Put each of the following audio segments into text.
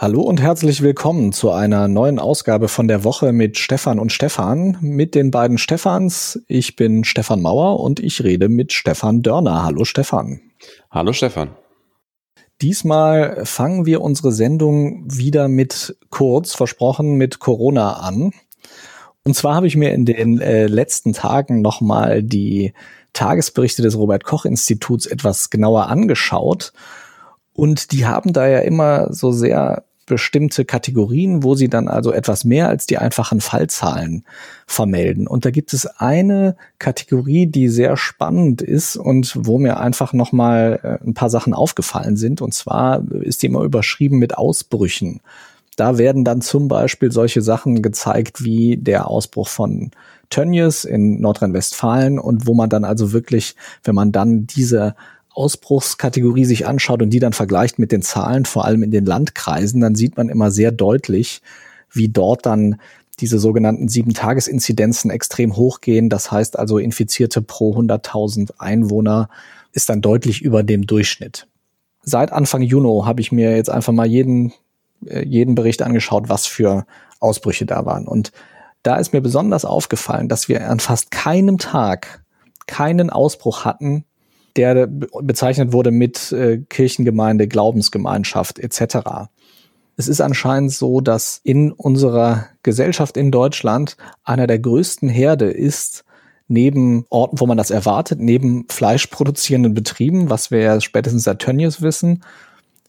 Hallo und herzlich willkommen zu einer neuen Ausgabe von der Woche mit Stefan und Stefan, mit den beiden Stefans. Ich bin Stefan Mauer und ich rede mit Stefan Dörner. Hallo Stefan. Hallo Stefan. Diesmal fangen wir unsere Sendung wieder mit kurz, versprochen, mit Corona an. Und zwar habe ich mir in den äh, letzten Tagen nochmal die Tagesberichte des Robert Koch Instituts etwas genauer angeschaut. Und die haben da ja immer so sehr bestimmte Kategorien, wo sie dann also etwas mehr als die einfachen Fallzahlen vermelden. Und da gibt es eine Kategorie, die sehr spannend ist und wo mir einfach nochmal äh, ein paar Sachen aufgefallen sind. Und zwar ist die immer überschrieben mit Ausbrüchen. Da werden dann zum Beispiel solche Sachen gezeigt wie der Ausbruch von Tönnies in Nordrhein-Westfalen und wo man dann also wirklich, wenn man dann diese Ausbruchskategorie sich anschaut und die dann vergleicht mit den Zahlen, vor allem in den Landkreisen, dann sieht man immer sehr deutlich, wie dort dann diese sogenannten Sieben-Tages-Inzidenzen extrem hochgehen. Das heißt also, Infizierte pro 100.000 Einwohner ist dann deutlich über dem Durchschnitt. Seit Anfang Juni habe ich mir jetzt einfach mal jeden, äh, jeden Bericht angeschaut, was für Ausbrüche da waren. Und da ist mir besonders aufgefallen, dass wir an fast keinem Tag keinen Ausbruch hatten, der bezeichnet wurde mit äh, Kirchengemeinde, Glaubensgemeinschaft etc. Es ist anscheinend so, dass in unserer Gesellschaft in Deutschland einer der größten Herde ist, neben Orten, wo man das erwartet, neben fleischproduzierenden Betrieben, was wir ja spätestens seit Tönnies wissen,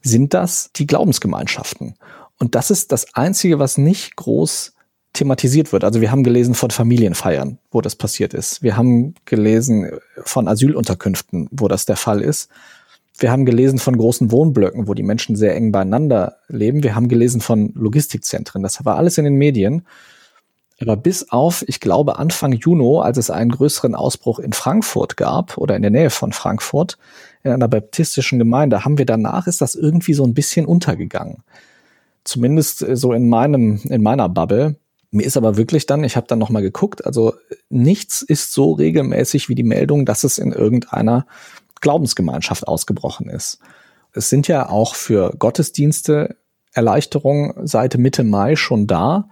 sind das die Glaubensgemeinschaften. Und das ist das Einzige, was nicht groß thematisiert wird. Also wir haben gelesen von Familienfeiern, wo das passiert ist. Wir haben gelesen von Asylunterkünften, wo das der Fall ist. Wir haben gelesen von großen Wohnblöcken, wo die Menschen sehr eng beieinander leben. Wir haben gelesen von Logistikzentren. Das war alles in den Medien. Aber bis auf, ich glaube, Anfang Juni, als es einen größeren Ausbruch in Frankfurt gab oder in der Nähe von Frankfurt, in einer baptistischen Gemeinde, haben wir danach, ist das irgendwie so ein bisschen untergegangen. Zumindest so in meinem, in meiner Bubble. Mir ist aber wirklich dann, ich habe dann nochmal geguckt, also nichts ist so regelmäßig wie die Meldung, dass es in irgendeiner Glaubensgemeinschaft ausgebrochen ist. Es sind ja auch für Gottesdienste Erleichterungen seit Mitte Mai schon da.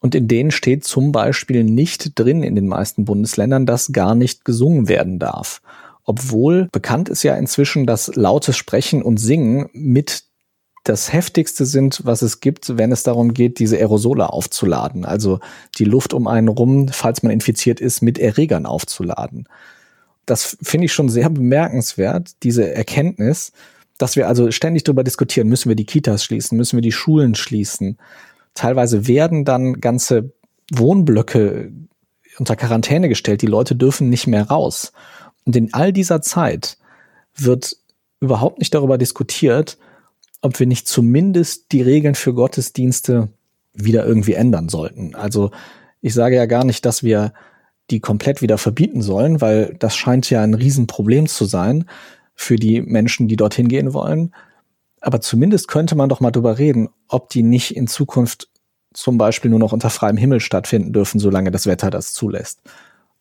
Und in denen steht zum Beispiel nicht drin in den meisten Bundesländern, dass gar nicht gesungen werden darf. Obwohl bekannt ist ja inzwischen, dass lautes Sprechen und Singen mit das heftigste sind, was es gibt, wenn es darum geht, diese Aerosole aufzuladen. Also die Luft um einen rum, falls man infiziert ist, mit Erregern aufzuladen. Das finde ich schon sehr bemerkenswert, diese Erkenntnis, dass wir also ständig darüber diskutieren, müssen wir die Kitas schließen, müssen wir die Schulen schließen. Teilweise werden dann ganze Wohnblöcke unter Quarantäne gestellt, die Leute dürfen nicht mehr raus. Und in all dieser Zeit wird überhaupt nicht darüber diskutiert, ob wir nicht zumindest die Regeln für Gottesdienste wieder irgendwie ändern sollten. Also ich sage ja gar nicht, dass wir die komplett wieder verbieten sollen, weil das scheint ja ein Riesenproblem zu sein für die Menschen, die dorthin gehen wollen. Aber zumindest könnte man doch mal drüber reden, ob die nicht in Zukunft zum Beispiel nur noch unter freiem Himmel stattfinden dürfen, solange das Wetter das zulässt.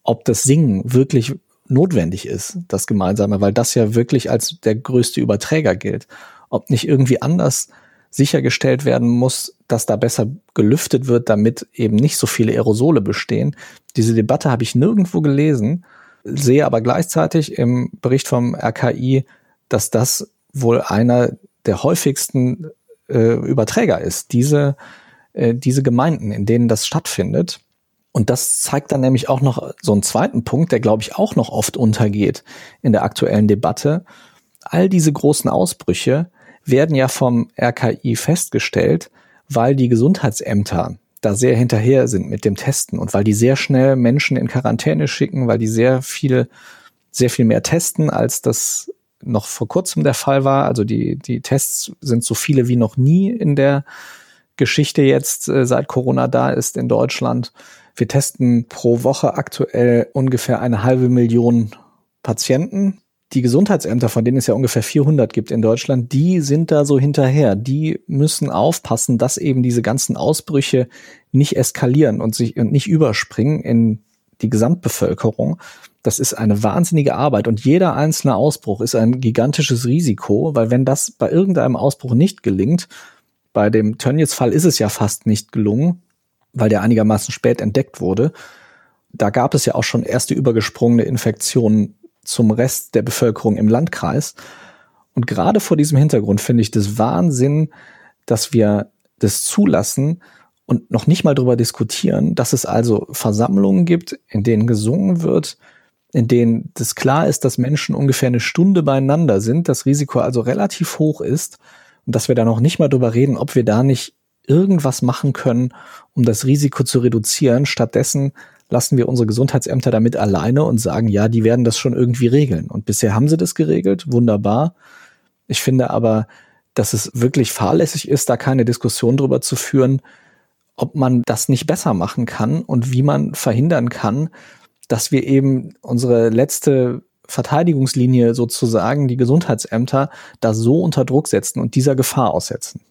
Ob das Singen wirklich notwendig ist, das Gemeinsame, weil das ja wirklich als der größte Überträger gilt ob nicht irgendwie anders sichergestellt werden muss, dass da besser gelüftet wird, damit eben nicht so viele Aerosole bestehen. Diese Debatte habe ich nirgendwo gelesen, sehe aber gleichzeitig im Bericht vom RKI, dass das wohl einer der häufigsten äh, Überträger ist, diese, äh, diese Gemeinden, in denen das stattfindet. Und das zeigt dann nämlich auch noch so einen zweiten Punkt, der, glaube ich, auch noch oft untergeht in der aktuellen Debatte. All diese großen Ausbrüche werden ja vom RKI festgestellt, weil die Gesundheitsämter da sehr hinterher sind mit dem Testen und weil die sehr schnell Menschen in Quarantäne schicken, weil die sehr viel, sehr viel mehr testen, als das noch vor kurzem der Fall war. Also die, die Tests sind so viele wie noch nie in der Geschichte jetzt, äh, seit Corona da ist in Deutschland. Wir testen pro Woche aktuell ungefähr eine halbe Million Patienten die Gesundheitsämter, von denen es ja ungefähr 400 gibt in Deutschland, die sind da so hinterher. Die müssen aufpassen, dass eben diese ganzen Ausbrüche nicht eskalieren und sich und nicht überspringen in die Gesamtbevölkerung. Das ist eine wahnsinnige Arbeit und jeder einzelne Ausbruch ist ein gigantisches Risiko, weil wenn das bei irgendeinem Ausbruch nicht gelingt, Bei dem Tönnies-Fall ist es ja fast nicht gelungen, weil der einigermaßen spät entdeckt wurde. Da gab es ja auch schon erste übergesprungene Infektionen zum Rest der Bevölkerung im Landkreis. Und gerade vor diesem Hintergrund finde ich das Wahnsinn, dass wir das zulassen und noch nicht mal darüber diskutieren, dass es also Versammlungen gibt, in denen gesungen wird, in denen das klar ist, dass Menschen ungefähr eine Stunde beieinander sind, das Risiko also relativ hoch ist und dass wir da noch nicht mal drüber reden, ob wir da nicht irgendwas machen können, um das Risiko zu reduzieren. Stattdessen lassen wir unsere Gesundheitsämter damit alleine und sagen, ja, die werden das schon irgendwie regeln. Und bisher haben sie das geregelt, wunderbar. Ich finde aber, dass es wirklich fahrlässig ist, da keine Diskussion drüber zu führen, ob man das nicht besser machen kann und wie man verhindern kann, dass wir eben unsere letzte Verteidigungslinie sozusagen, die Gesundheitsämter, da so unter Druck setzen und dieser Gefahr aussetzen.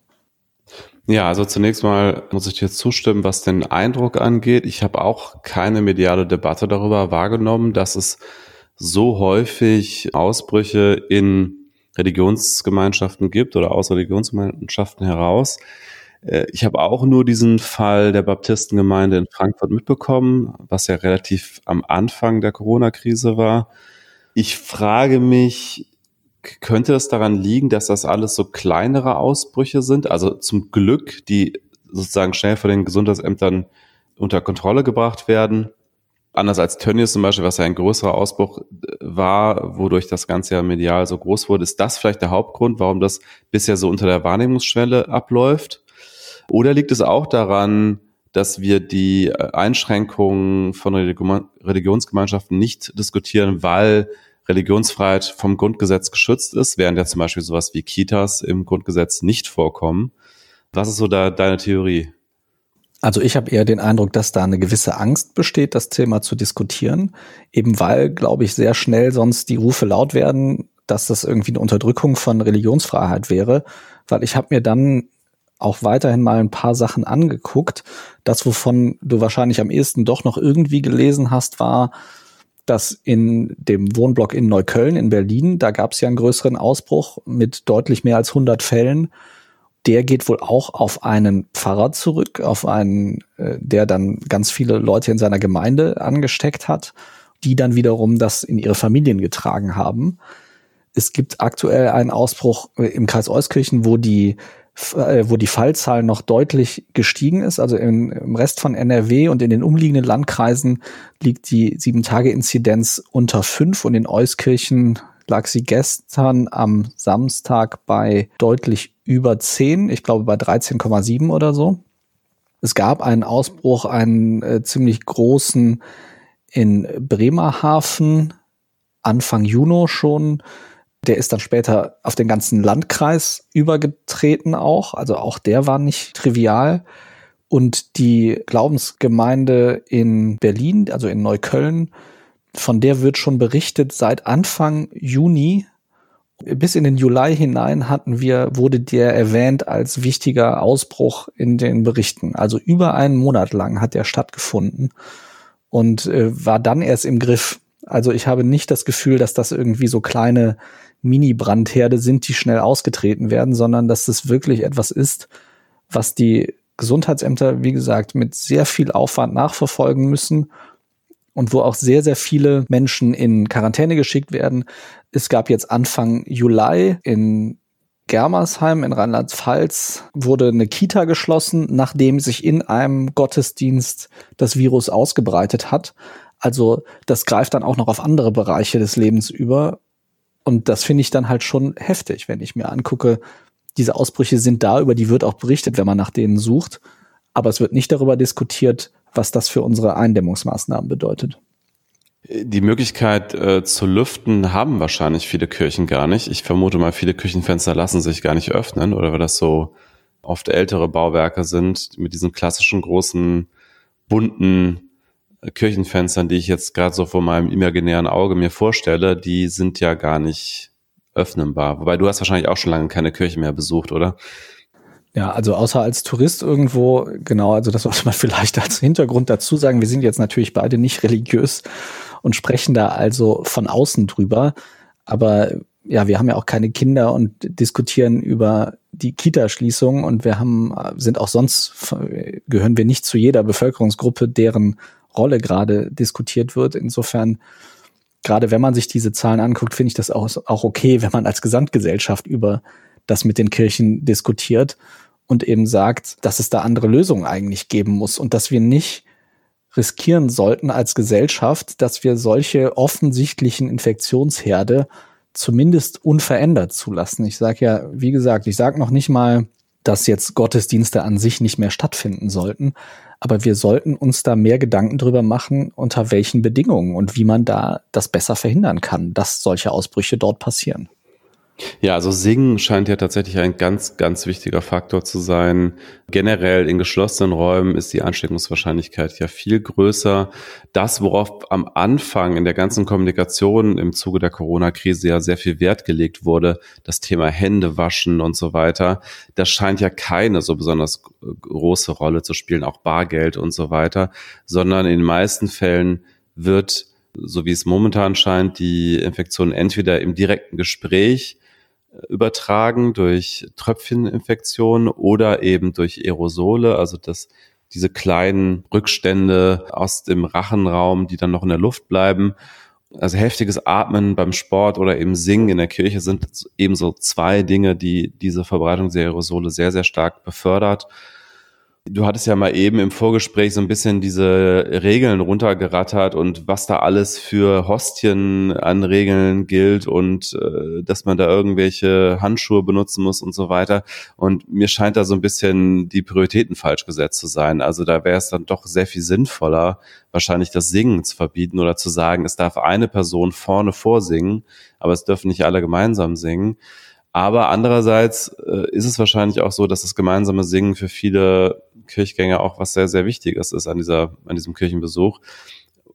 Ja, also zunächst mal muss ich dir zustimmen, was den Eindruck angeht. Ich habe auch keine mediale Debatte darüber wahrgenommen, dass es so häufig Ausbrüche in Religionsgemeinschaften gibt oder aus Religionsgemeinschaften heraus. Äh, ich habe auch nur diesen Fall der Baptistengemeinde in Frankfurt mitbekommen, was ja relativ am Anfang der Corona-Krise war. Ich frage mich, könnte es daran liegen, dass das alles so kleinere Ausbrüche sind? Also zum Glück, die sozusagen schnell von den Gesundheitsämtern unter Kontrolle gebracht werden. Anders als Tönnies zum Beispiel, was ja ein größerer Ausbruch äh, war, wodurch das Ganze ja medial so groß wurde. Ist das vielleicht der Hauptgrund, warum das bisher so unter der Wahrnehmungsschwelle abläuft? Oder liegt es auch daran, dass wir die äh, Einschränkungen von Religionsgemeinschaften nicht diskutieren, weil Religionsfreiheit vom Grundgesetz geschützt ist, während ja zum Beispiel sowas wie Kitas im Grundgesetz nicht vorkommen. Was ist so da deine Theorie? Also ich habe eher den Eindruck, dass da eine gewisse Angst besteht, das Thema zu diskutieren, eben weil, glaube ich, sehr schnell sonst die Rufe laut werden, dass das irgendwie eine Unterdrückung von Religionsfreiheit wäre, weil ich habe mir dann auch weiterhin mal ein paar Sachen angeguckt. Das, wovon du wahrscheinlich am ehesten doch noch irgendwie gelesen hast, war, dass in dem Wohnblock in Neukölln in Berlin, da gab es ja einen größeren Ausbruch mit deutlich mehr als 100 Fällen. Der geht wohl auch auf einen Pfarrer zurück, auf einen, äh, der dann ganz viele Leute in seiner Gemeinde angesteckt hat, die dann wiederum das in ihre Familien getragen haben. Es gibt aktuell einen Ausbruch äh, im Kreis Euskirchen, wo die wo die Fallzahl noch deutlich gestiegen ist. Also im, im Rest von NRW und in den umliegenden Landkreisen liegt die Sieben-Tage-Inzidenz unter fünf und in Euskirchen lag sie gestern am Samstag bei deutlich über zehn. Ich glaube bei 13,7 oder so. Es gab einen Ausbruch, einen äh, ziemlich großen in Bremerhaven Anfang Juni schon der ist dann später auf den ganzen Landkreis übergetreten auch. Also auch der war nicht trivial. Und die Glaubensgemeinde in Berlin, also in Neukölln, von der wird schon berichtet seit Anfang Juni bis in den Juli hinein hatten wir, wurde der erwähnt als wichtiger Ausbruch in den Berichten. Also über einen Monat lang hat der stattgefunden und äh, war dann erst im Griff. Also ich habe nicht das Gefühl, dass das irgendwie so kleine Mini-Brandherde sind, die schnell ausgetreten werden, sondern dass das wirklich etwas ist, was die Gesundheitsämter, wie gesagt, mit sehr viel Aufwand nachverfolgen müssen und wo auch sehr, sehr viele Menschen in Quarantäne geschickt werden. Es gab jetzt Anfang Juli in Germersheim in Rheinland-Pfalz wurde eine Kita geschlossen, nachdem sich in einem Gottesdienst das Virus ausgebreitet hat. Also das greift dann auch noch auf andere Bereiche des Lebens über. Und das finde ich dann halt schon heftig, wenn ich mir angucke, diese Ausbrüche sind da, über die wird auch berichtet, wenn man nach denen sucht. Aber es wird nicht darüber diskutiert, was das für unsere Eindämmungsmaßnahmen bedeutet. Die Möglichkeit äh, zu lüften haben wahrscheinlich viele Kirchen gar nicht. Ich vermute mal, viele Küchenfenster lassen sich gar nicht öffnen oder weil das so oft ältere Bauwerke sind mit diesen klassischen großen bunten Kirchenfenstern, die ich jetzt gerade so vor meinem imaginären Auge mir vorstelle, die sind ja gar nicht öffnenbar. Wobei du hast wahrscheinlich auch schon lange keine Kirche mehr besucht, oder? Ja, also außer als Tourist irgendwo, genau, also das sollte man vielleicht als Hintergrund dazu sagen. Wir sind jetzt natürlich beide nicht religiös und sprechen da also von außen drüber. Aber ja, wir haben ja auch keine Kinder und diskutieren über die Kita-Schließung und wir haben, sind auch sonst, gehören wir nicht zu jeder Bevölkerungsgruppe, deren Rolle gerade diskutiert wird. Insofern, gerade wenn man sich diese Zahlen anguckt, finde ich das auch, auch okay, wenn man als Gesamtgesellschaft über das mit den Kirchen diskutiert und eben sagt, dass es da andere Lösungen eigentlich geben muss und dass wir nicht riskieren sollten als Gesellschaft, dass wir solche offensichtlichen Infektionsherde zumindest unverändert zulassen. Ich sage ja, wie gesagt, ich sage noch nicht mal, dass jetzt Gottesdienste an sich nicht mehr stattfinden sollten, aber wir sollten uns da mehr Gedanken drüber machen, unter welchen Bedingungen und wie man da das besser verhindern kann, dass solche Ausbrüche dort passieren. Ja, also Singen scheint ja tatsächlich ein ganz, ganz wichtiger Faktor zu sein. Generell in geschlossenen Räumen ist die Ansteckungswahrscheinlichkeit ja viel größer. Das, worauf am Anfang in der ganzen Kommunikation im Zuge der Corona-Krise ja sehr viel Wert gelegt wurde, das Thema Hände waschen und so weiter, das scheint ja keine so besonders große Rolle zu spielen, auch Bargeld und so weiter, sondern in den meisten Fällen wird so wie es momentan scheint, die Infektion entweder im direkten Gespräch übertragen durch Tröpfcheninfektionen oder eben durch Aerosole, also das, diese kleinen Rückstände aus dem Rachenraum, die dann noch in der Luft bleiben. Also heftiges Atmen beim Sport oder eben Singen in der Kirche sind ebenso zwei Dinge, die diese Verbreitung der Aerosole sehr, sehr stark befördert. Du hattest ja mal eben im Vorgespräch so ein bisschen diese Regeln runtergerattert und was da alles für Hostien an Regeln gilt und äh, dass man da irgendwelche Handschuhe benutzen muss und so weiter. Und mir scheint da so ein bisschen die Prioritäten falsch gesetzt zu sein. Also da wäre es dann doch sehr viel sinnvoller, wahrscheinlich das Singen zu verbieten oder zu sagen, es darf eine Person vorne vorsingen, aber es dürfen nicht alle gemeinsam singen. Aber andererseits äh, ist es wahrscheinlich auch so, dass das gemeinsame Singen für viele Kirchgänger auch was sehr, sehr Wichtiges ist an dieser, an diesem Kirchenbesuch.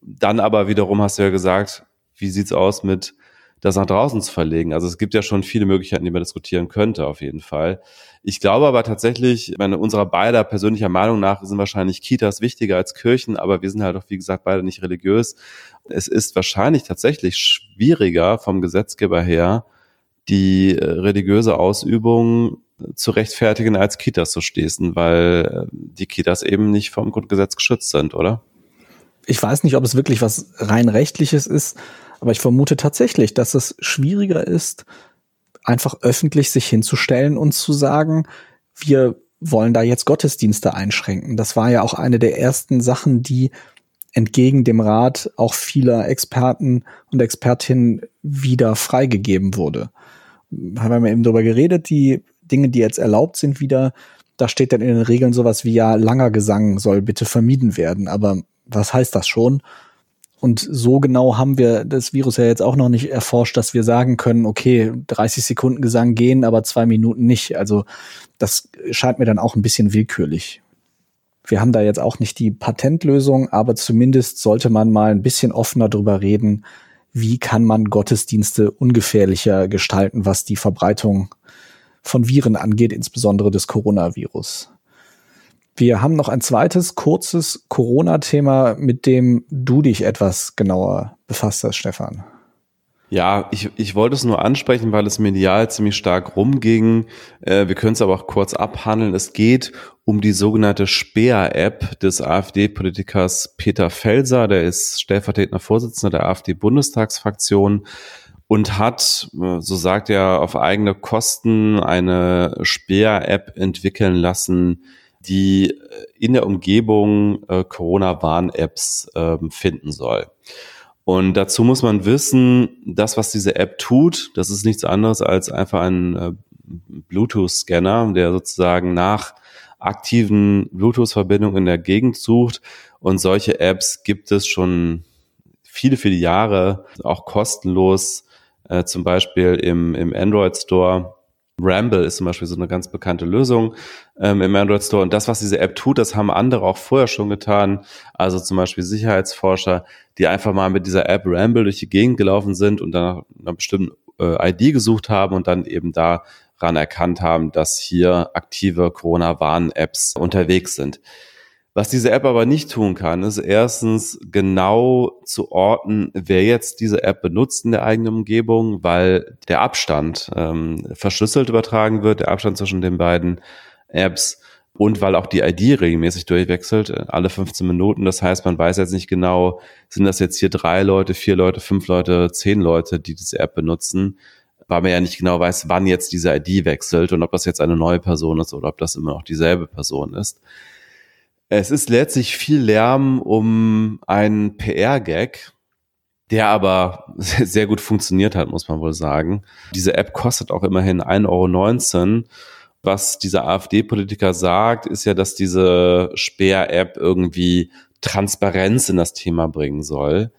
Dann aber wiederum hast du ja gesagt, wie sieht's aus mit das nach draußen zu verlegen? Also es gibt ja schon viele Möglichkeiten, die man diskutieren könnte, auf jeden Fall. Ich glaube aber tatsächlich, meine, unserer beider persönlicher Meinung nach sind wahrscheinlich Kitas wichtiger als Kirchen, aber wir sind halt auch, wie gesagt, beide nicht religiös. Es ist wahrscheinlich tatsächlich schwieriger vom Gesetzgeber her, die äh, religiöse Ausübung zu rechtfertigen, als Kitas zu schließen, weil äh, die Kitas eben nicht vom Grundgesetz geschützt sind, oder? Ich weiß nicht, ob es wirklich was rein rechtliches ist, aber ich vermute tatsächlich, dass es schwieriger ist, einfach öffentlich sich hinzustellen und zu sagen, wir wollen da jetzt Gottesdienste einschränken. Das war ja auch eine der ersten Sachen, die entgegen dem Rat auch vieler Experten und Expertinnen wieder freigegeben wurde haben wir eben darüber geredet, die Dinge, die jetzt erlaubt sind, wieder, da steht dann in den Regeln sowas wie ja, langer Gesang soll bitte vermieden werden. Aber was heißt das schon? Und so genau haben wir das Virus ja jetzt auch noch nicht erforscht, dass wir sagen können, okay, 30 Sekunden Gesang gehen, aber zwei Minuten nicht. Also das scheint mir dann auch ein bisschen willkürlich. Wir haben da jetzt auch nicht die Patentlösung, aber zumindest sollte man mal ein bisschen offener drüber reden, wie kann man Gottesdienste ungefährlicher gestalten, was die Verbreitung von Viren angeht, insbesondere des Coronavirus. Wir haben noch ein zweites kurzes Corona-Thema, mit dem du dich etwas genauer befasst hast, Stefan. Ja, ich, ich wollte es nur ansprechen, weil es medial ziemlich stark rumging. Äh, wir können es aber auch kurz abhandeln. Es geht um die sogenannte Speer-App des AfD-Politikers Peter Felser. Der ist stellvertretender Vorsitzender der AfD-Bundestagsfraktion und hat, äh, so sagt er, auf eigene Kosten eine Speer-App entwickeln lassen, die in der Umgebung äh, Corona-Warn-Apps äh, finden soll. Und dazu muss man wissen, das, was diese App tut, das ist nichts anderes als einfach ein äh, Bluetooth-Scanner, der sozusagen nach aktiven Bluetooth-Verbindungen in der Gegend sucht. Und solche Apps gibt es schon viele, viele Jahre, auch kostenlos, äh, zum Beispiel im, im Android Store. Ramble ist zum Beispiel so eine ganz bekannte Lösung ähm, im Android Store. Und das, was diese App tut, das haben andere auch vorher schon getan. Also zum Beispiel Sicherheitsforscher, die einfach mal mit dieser App Ramble durch die Gegend gelaufen sind und dann nach einer bestimmten äh, ID gesucht haben und dann eben daran erkannt haben, dass hier aktive Corona-Warn-Apps unterwegs sind. Was diese App aber nicht tun kann, ist erstens genau zu orten, wer jetzt diese App benutzt in der eigenen Umgebung, weil der Abstand ähm, verschlüsselt übertragen wird, der Abstand zwischen den beiden Apps und weil auch die ID regelmäßig durchwechselt, äh, alle 15 Minuten. Das heißt, man weiß jetzt nicht genau, sind das jetzt hier drei Leute, vier Leute, fünf Leute, zehn Leute, die diese App benutzen, weil man ja nicht genau weiß, wann jetzt diese ID wechselt und ob das jetzt eine neue Person ist oder ob das immer noch dieselbe Person ist. Es ist letztlich viel Lärm um einen PR-Gag, der aber sehr gut funktioniert hat, muss man wohl sagen. Diese App kostet auch immerhin 1,19 Euro. Was dieser AfD-Politiker sagt, ist ja, dass diese Speer-App irgendwie Transparenz in das Thema bringen soll,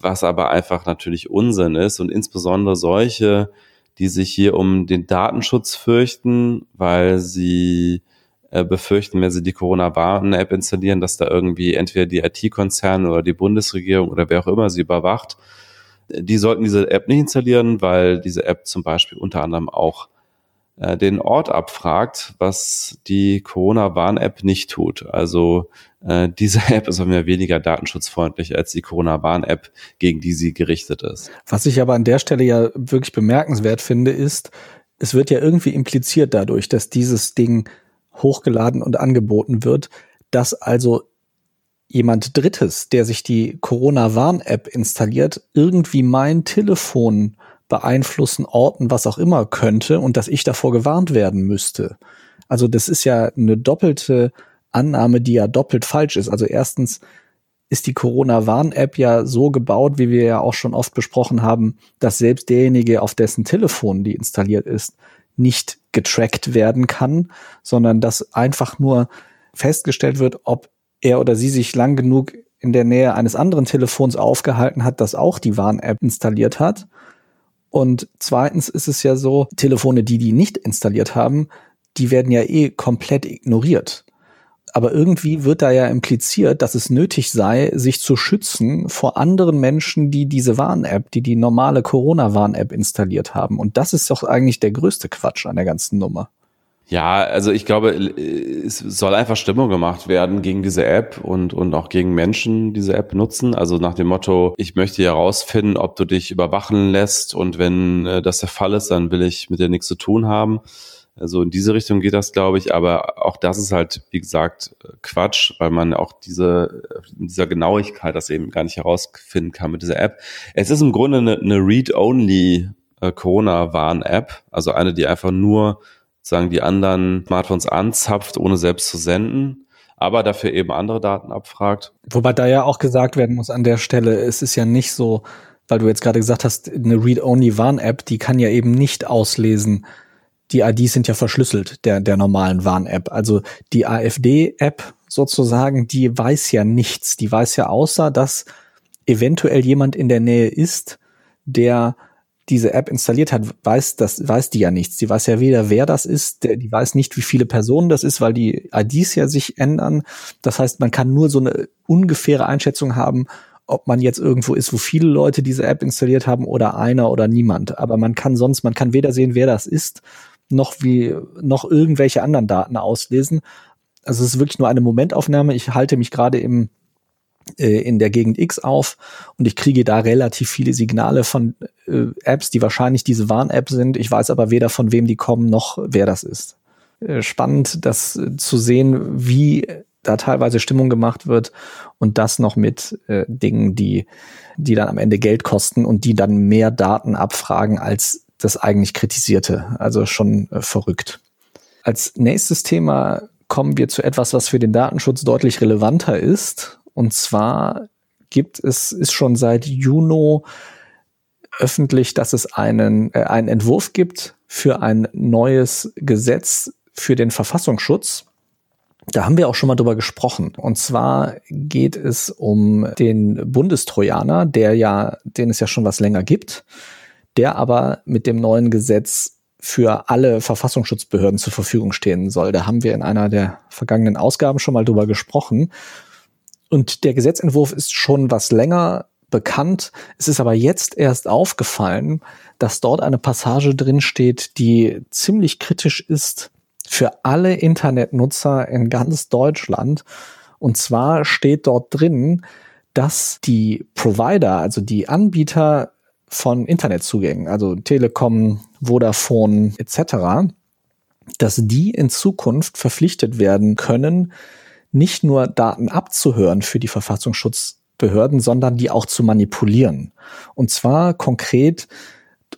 was aber einfach natürlich Unsinn ist und insbesondere solche, die sich hier um den Datenschutz fürchten, weil sie äh, befürchten, wenn sie die Corona-Warn-App installieren, dass da irgendwie entweder die IT-Konzerne oder die Bundesregierung oder wer auch immer sie überwacht. Die sollten diese App nicht installieren, weil diese App zum Beispiel unter anderem auch äh, den Ort abfragt, was die Corona-Warn-App nicht tut. Also äh, diese App ist auch mehr weniger datenschutzfreundlich als die Corona-Warn-App, gegen die sie gerichtet ist. Was ich aber an der Stelle ja wirklich bemerkenswert finde, ist, es wird ja irgendwie impliziert dadurch, dass dieses Ding hochgeladen und angeboten wird, dass also jemand Drittes, der sich die Corona-Warn-App installiert, irgendwie mein Telefon beeinflussen, orten, was auch immer könnte und dass ich davor gewarnt werden müsste. Also das ist ja eine doppelte Annahme, die ja doppelt falsch ist. Also erstens ist die Corona-Warn-App ja so gebaut, wie wir ja auch schon oft besprochen haben, dass selbst derjenige, auf dessen Telefon die installiert ist, nicht getrackt werden kann, sondern dass einfach nur festgestellt wird, ob er oder sie sich lang genug in der Nähe eines anderen Telefons aufgehalten hat, das auch die Warn-App installiert hat. Und zweitens ist es ja so, Telefone, die die nicht installiert haben, die werden ja eh komplett ignoriert aber irgendwie wird da ja impliziert, dass es nötig sei, sich zu schützen vor anderen Menschen, die diese Warn-App, die die normale Corona-Warn-App installiert haben. Und das ist doch eigentlich der größte Quatsch an der ganzen Nummer. Ja, also ich glaube, es soll einfach Stimmung gemacht werden gegen diese App und, und auch gegen Menschen, die diese App nutzen. Also nach dem Motto, ich möchte herausfinden, ob du dich überwachen lässt und wenn äh, das der Fall ist, dann will ich mit dir nichts zu tun haben. Also in diese Richtung geht das, glaube ich, aber auch das ist halt, wie gesagt, Quatsch, weil man auch diese, dieser Genauigkeit das eben gar nicht herausfinden kann mit dieser App. Es ist im Grunde eine, eine Read-Only äh, Corona-Warn-App, also eine, die einfach nur sagen die anderen Smartphones anzapft, ohne selbst zu senden, aber dafür eben andere Daten abfragt. Wobei da ja auch gesagt werden muss an der Stelle, es ist ja nicht so, weil du jetzt gerade gesagt hast, eine Read-Only-Warn-App, die kann ja eben nicht auslesen, die IDs sind ja verschlüsselt, der, der normalen Warn-App. Also die AfD-App sozusagen, die weiß ja nichts. Die weiß ja außer, dass eventuell jemand in der Nähe ist, der diese App installiert hat, weiß das, weiß die ja nichts. Die weiß ja weder, wer das ist, der, die weiß nicht, wie viele Personen das ist, weil die IDs ja sich ändern. Das heißt, man kann nur so eine ungefähre Einschätzung haben, ob man jetzt irgendwo ist, wo viele Leute diese App installiert haben oder einer oder niemand. Aber man kann sonst, man kann weder sehen, wer das ist, noch wie noch irgendwelche anderen Daten auslesen. Also es ist wirklich nur eine Momentaufnahme. Ich halte mich gerade im äh, in der Gegend X auf und ich kriege da relativ viele Signale von äh, Apps, die wahrscheinlich diese Warn-App sind. Ich weiß aber weder von wem die kommen noch wer das ist. Äh, spannend, das äh, zu sehen, wie da teilweise Stimmung gemacht wird und das noch mit äh, Dingen, die die dann am Ende Geld kosten und die dann mehr Daten abfragen als das eigentlich kritisierte. Also schon äh, verrückt. Als nächstes Thema kommen wir zu etwas, was für den Datenschutz deutlich relevanter ist. Und zwar gibt es, ist schon seit Juni öffentlich, dass es einen, äh, einen Entwurf gibt für ein neues Gesetz für den Verfassungsschutz. Da haben wir auch schon mal drüber gesprochen. Und zwar geht es um den Bundestrojaner, der ja, den es ja schon was länger gibt der aber mit dem neuen Gesetz für alle Verfassungsschutzbehörden zur Verfügung stehen soll. Da haben wir in einer der vergangenen Ausgaben schon mal drüber gesprochen. Und der Gesetzentwurf ist schon was länger bekannt. Es ist aber jetzt erst aufgefallen, dass dort eine Passage drin steht, die ziemlich kritisch ist für alle Internetnutzer in ganz Deutschland. Und zwar steht dort drin, dass die Provider, also die Anbieter von Internetzugängen, also Telekom, Vodafone etc., dass die in Zukunft verpflichtet werden können, nicht nur Daten abzuhören für die Verfassungsschutzbehörden, sondern die auch zu manipulieren. Und zwar konkret,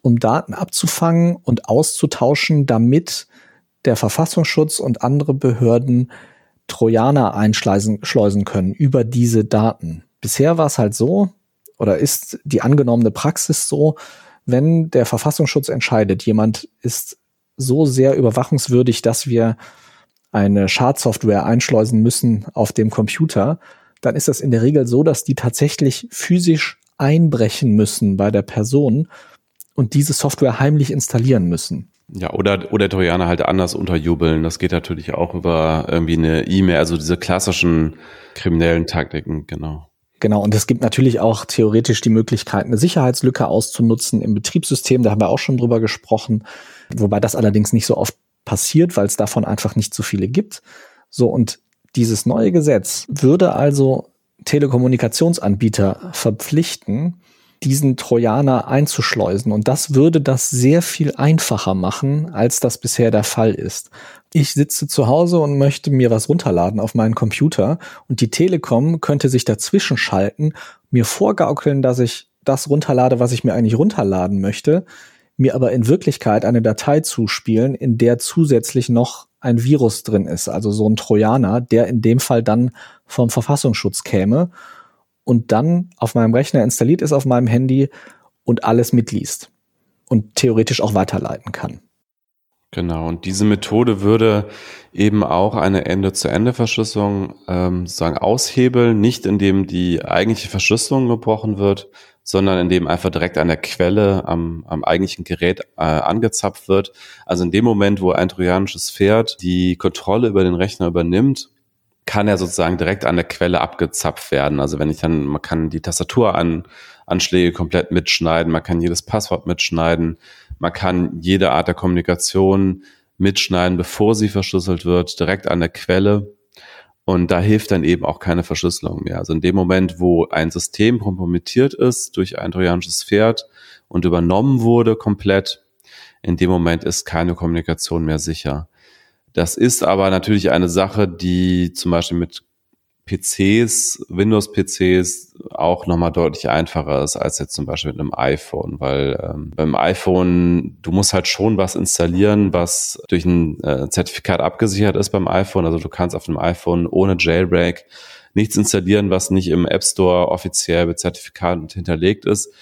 um Daten abzufangen und auszutauschen, damit der Verfassungsschutz und andere Behörden Trojaner einschleusen können über diese Daten. Bisher war es halt so, oder ist die angenommene Praxis so, wenn der Verfassungsschutz entscheidet, jemand ist so sehr überwachungswürdig, dass wir eine Schadsoftware einschleusen müssen auf dem Computer, dann ist das in der Regel so, dass die tatsächlich physisch einbrechen müssen bei der Person und diese Software heimlich installieren müssen. Ja, oder, oder Trojaner halt anders unterjubeln. Das geht natürlich auch über irgendwie eine E-Mail, also diese klassischen kriminellen Taktiken, genau. Genau, und es gibt natürlich auch theoretisch die Möglichkeit, eine Sicherheitslücke auszunutzen im Betriebssystem. Da haben wir auch schon drüber gesprochen, wobei das allerdings nicht so oft passiert, weil es davon einfach nicht so viele gibt. So, und dieses neue Gesetz würde also Telekommunikationsanbieter verpflichten, diesen Trojaner einzuschleusen. Und das würde das sehr viel einfacher machen, als das bisher der Fall ist. Ich sitze zu Hause und möchte mir was runterladen auf meinen Computer und die Telekom könnte sich dazwischen schalten, mir vorgaukeln, dass ich das runterlade, was ich mir eigentlich runterladen möchte, mir aber in Wirklichkeit eine Datei zuspielen, in der zusätzlich noch ein Virus drin ist, also so ein Trojaner, der in dem Fall dann vom Verfassungsschutz käme und dann auf meinem Rechner installiert ist auf meinem Handy und alles mitliest und theoretisch auch weiterleiten kann. Genau, und diese Methode würde eben auch eine Ende-zu-Ende-Verschlüsselung ähm, sozusagen aushebeln, nicht indem die eigentliche Verschlüsselung gebrochen wird, sondern indem einfach direkt an der Quelle am, am eigentlichen Gerät äh, angezapft wird. Also in dem Moment, wo ein trojanisches Pferd die Kontrolle über den Rechner übernimmt, kann er sozusagen direkt an der Quelle abgezapft werden. Also wenn ich dann, man kann die Tastatur an, Anschläge komplett mitschneiden, man kann jedes Passwort mitschneiden, man kann jede Art der Kommunikation mitschneiden, bevor sie verschlüsselt wird, direkt an der Quelle. Und da hilft dann eben auch keine Verschlüsselung mehr. Also in dem Moment, wo ein System kompromittiert ist durch ein trojanisches Pferd und übernommen wurde komplett, in dem Moment ist keine Kommunikation mehr sicher. Das ist aber natürlich eine Sache, die zum Beispiel mit PCs, Windows-PCs auch nochmal deutlich einfacher ist als jetzt zum Beispiel mit einem iPhone, weil ähm, beim iPhone, du musst halt schon was installieren, was durch ein äh, Zertifikat abgesichert ist beim iPhone. Also du kannst auf dem iPhone ohne Jailbreak nichts installieren, was nicht im App Store offiziell mit Zertifikat hinterlegt ist.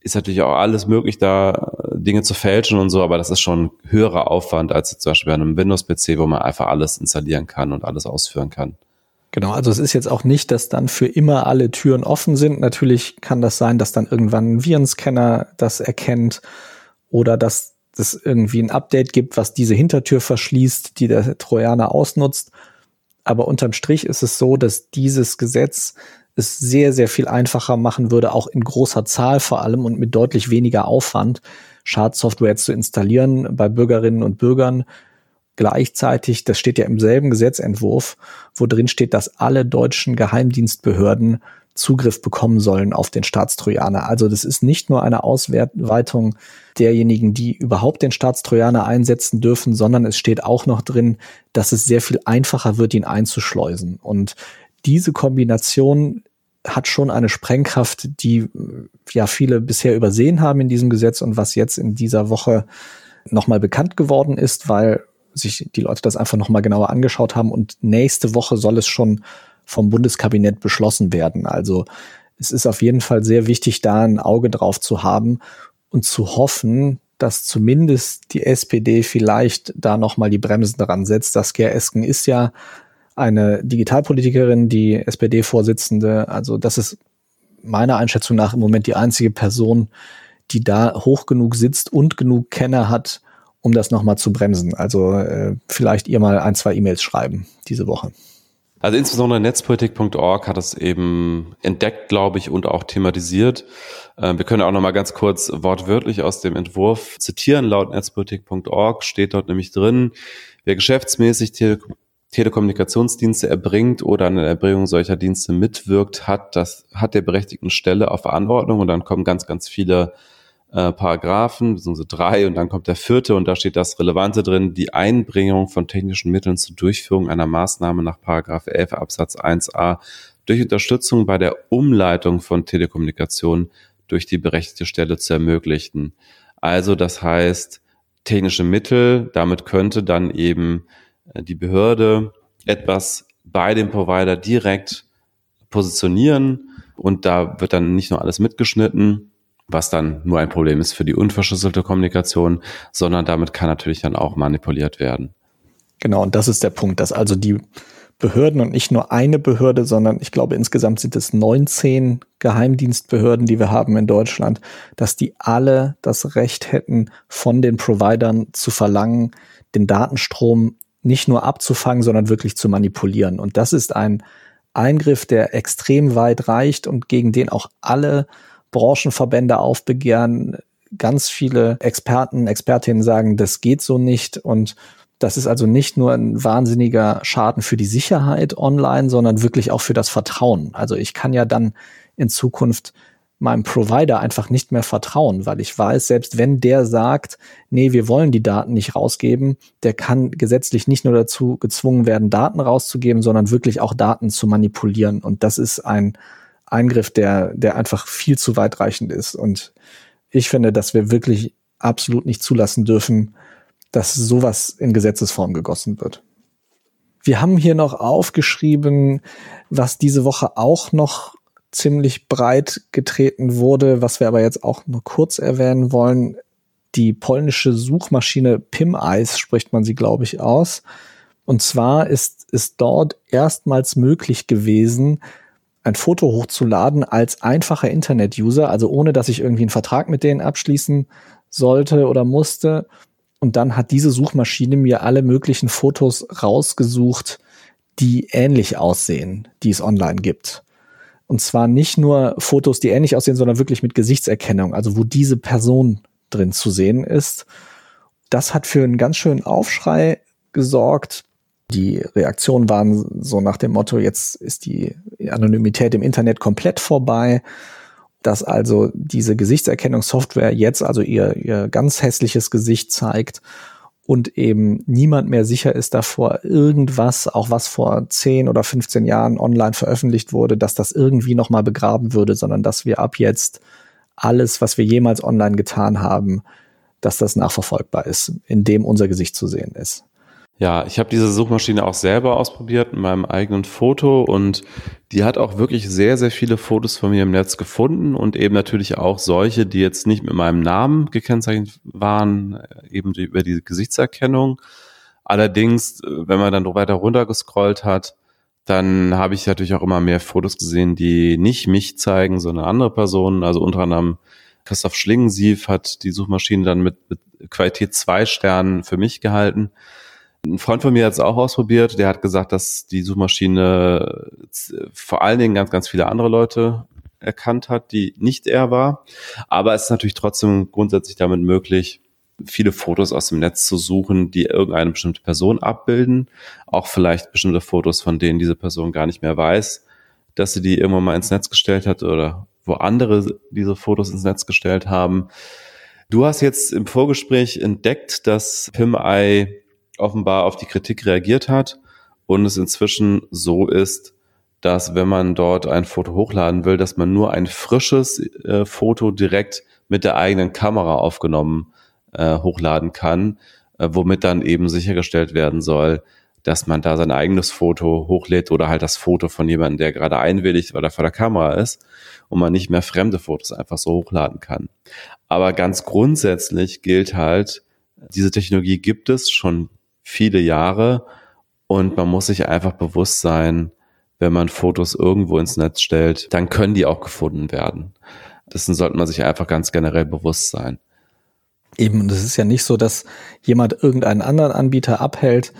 Ist natürlich auch alles möglich, da Dinge zu fälschen und so, aber das ist schon höherer Aufwand als zum Beispiel bei einem Windows-PC, wo man einfach alles installieren kann und alles ausführen kann. Genau, also es ist jetzt auch nicht, dass dann für immer alle Türen offen sind. Natürlich kann das sein, dass dann irgendwann ein Virenscanner das erkennt oder dass es irgendwie ein Update gibt, was diese Hintertür verschließt, die der Trojaner ausnutzt. Aber unterm Strich ist es so, dass dieses Gesetz es sehr, sehr viel einfacher machen würde, auch in großer Zahl vor allem und mit deutlich weniger Aufwand, Schadsoftware zu installieren bei Bürgerinnen und Bürgern, gleichzeitig, das steht ja im selben Gesetzentwurf, wo drin steht, dass alle deutschen Geheimdienstbehörden Zugriff bekommen sollen auf den Staatstrojaner. Also das ist nicht nur eine Ausweitung derjenigen, die überhaupt den Staatstrojaner einsetzen dürfen, sondern es steht auch noch drin, dass es sehr viel einfacher wird, ihn einzuschleusen. Und diese Kombination hat schon eine Sprengkraft, die ja viele bisher übersehen haben in diesem Gesetz und was jetzt in dieser Woche nochmal bekannt geworden ist, weil sich die Leute das einfach nochmal genauer angeschaut haben und nächste Woche soll es schon vom Bundeskabinett beschlossen werden. Also es ist auf jeden Fall sehr wichtig, da ein Auge drauf zu haben und zu hoffen, dass zumindest die SPD vielleicht da nochmal die Bremsen dran setzt. Das Esken ist ja eine Digitalpolitikerin, die SPD-Vorsitzende. Also das ist meiner Einschätzung nach im Moment die einzige Person, die da hoch genug sitzt und genug Kenner hat, um das nochmal zu bremsen. Also äh, vielleicht ihr mal ein, zwei E-Mails schreiben diese Woche. Also insbesondere netzpolitik.org hat es eben entdeckt, glaube ich, und auch thematisiert. Äh, wir können auch nochmal ganz kurz wortwörtlich aus dem Entwurf zitieren. Laut netzpolitik.org steht dort nämlich drin, wer geschäftsmäßig Tele Telekommunikationsdienste erbringt oder an der Erbringung solcher Dienste mitwirkt, hat, das hat der berechtigten Stelle auf Anordnung und dann kommen ganz, ganz viele äh, Paragraphen, beziehungsweise drei und dann kommt der vierte und da steht das Relevante drin, die Einbringung von technischen Mitteln zur Durchführung einer Maßnahme nach Paragraph 11 Absatz 1a durch Unterstützung bei der Umleitung von Telekommunikation durch die berechtigte Stelle zu ermöglichen. Also das heißt, technische Mittel, damit könnte dann eben äh, die Behörde etwas bei dem Provider direkt positionieren und da wird dann nicht nur alles mitgeschnitten, was dann nur ein Problem ist für die unverschlüsselte Kommunikation, sondern damit kann natürlich dann auch manipuliert werden. Genau, und das ist der Punkt, dass also die Behörden und nicht nur eine Behörde, sondern ich glaube insgesamt sind es 19 Geheimdienstbehörden, die wir haben in Deutschland, dass die alle das Recht hätten, von den Providern zu verlangen, den Datenstrom nicht nur abzufangen, sondern wirklich zu manipulieren. Und das ist ein Eingriff, der extrem weit reicht und gegen den auch alle Branchenverbände aufbegehren. Ganz viele Experten, Expertinnen sagen, das geht so nicht. Und das ist also nicht nur ein wahnsinniger Schaden für die Sicherheit online, sondern wirklich auch für das Vertrauen. Also ich kann ja dann in Zukunft meinem Provider einfach nicht mehr vertrauen, weil ich weiß, selbst wenn der sagt, nee, wir wollen die Daten nicht rausgeben, der kann gesetzlich nicht nur dazu gezwungen werden, Daten rauszugeben, sondern wirklich auch Daten zu manipulieren. Und das ist ein Eingriff, der, der einfach viel zu weitreichend ist. Und ich finde, dass wir wirklich absolut nicht zulassen dürfen, dass sowas in Gesetzesform gegossen wird. Wir haben hier noch aufgeschrieben, was diese Woche auch noch ziemlich breit getreten wurde, was wir aber jetzt auch nur kurz erwähnen wollen. Die polnische Suchmaschine PimEyes spricht man sie, glaube ich, aus. Und zwar ist es dort erstmals möglich gewesen, ein Foto hochzuladen als einfacher Internet-User, also ohne dass ich irgendwie einen Vertrag mit denen abschließen sollte oder musste. Und dann hat diese Suchmaschine mir alle möglichen Fotos rausgesucht, die ähnlich aussehen, die es online gibt. Und zwar nicht nur Fotos, die ähnlich aussehen, sondern wirklich mit Gesichtserkennung, also wo diese Person drin zu sehen ist. Das hat für einen ganz schönen Aufschrei gesorgt. Die Reaktionen waren so nach dem Motto, jetzt ist die Anonymität im Internet komplett vorbei, dass also diese Gesichtserkennungssoftware jetzt also ihr, ihr ganz hässliches Gesicht zeigt und eben niemand mehr sicher ist davor, irgendwas, auch was vor 10 oder 15 Jahren online veröffentlicht wurde, dass das irgendwie nochmal begraben würde, sondern dass wir ab jetzt alles, was wir jemals online getan haben, dass das nachverfolgbar ist, indem unser Gesicht zu sehen ist. Ja, ich habe diese Suchmaschine auch selber ausprobiert in meinem eigenen Foto und die hat auch wirklich sehr, sehr viele Fotos von mir im Netz gefunden und eben natürlich auch solche, die jetzt nicht mit meinem Namen gekennzeichnet waren, eben über die Gesichtserkennung. Allerdings, wenn man dann weiter runtergescrollt hat, dann habe ich natürlich auch immer mehr Fotos gesehen, die nicht mich zeigen, sondern andere Personen. Also unter anderem Christoph Schlingensief hat die Suchmaschine dann mit, mit Qualität zwei Sternen für mich gehalten. Ein Freund von mir hat es auch ausprobiert, der hat gesagt, dass die Suchmaschine vor allen Dingen ganz, ganz viele andere Leute erkannt hat, die nicht er war. Aber es ist natürlich trotzdem grundsätzlich damit möglich, viele Fotos aus dem Netz zu suchen, die irgendeine bestimmte Person abbilden. Auch vielleicht bestimmte Fotos, von denen diese Person gar nicht mehr weiß, dass sie die irgendwann mal ins Netz gestellt hat oder wo andere diese Fotos ins Netz gestellt haben. Du hast jetzt im Vorgespräch entdeckt, dass PimEye offenbar auf die Kritik reagiert hat und es inzwischen so ist, dass wenn man dort ein Foto hochladen will, dass man nur ein frisches äh, Foto direkt mit der eigenen Kamera aufgenommen äh, hochladen kann, äh, womit dann eben sichergestellt werden soll, dass man da sein eigenes Foto hochlädt oder halt das Foto von jemandem, der gerade einwilligt, weil er vor der Kamera ist und man nicht mehr fremde Fotos einfach so hochladen kann. Aber ganz grundsätzlich gilt halt, diese Technologie gibt es schon viele Jahre und man muss sich einfach bewusst sein, wenn man Fotos irgendwo ins Netz stellt, dann können die auch gefunden werden. Dessen sollte man sich einfach ganz generell bewusst sein. Eben, und es ist ja nicht so, dass jemand irgendeinen anderen Anbieter abhält,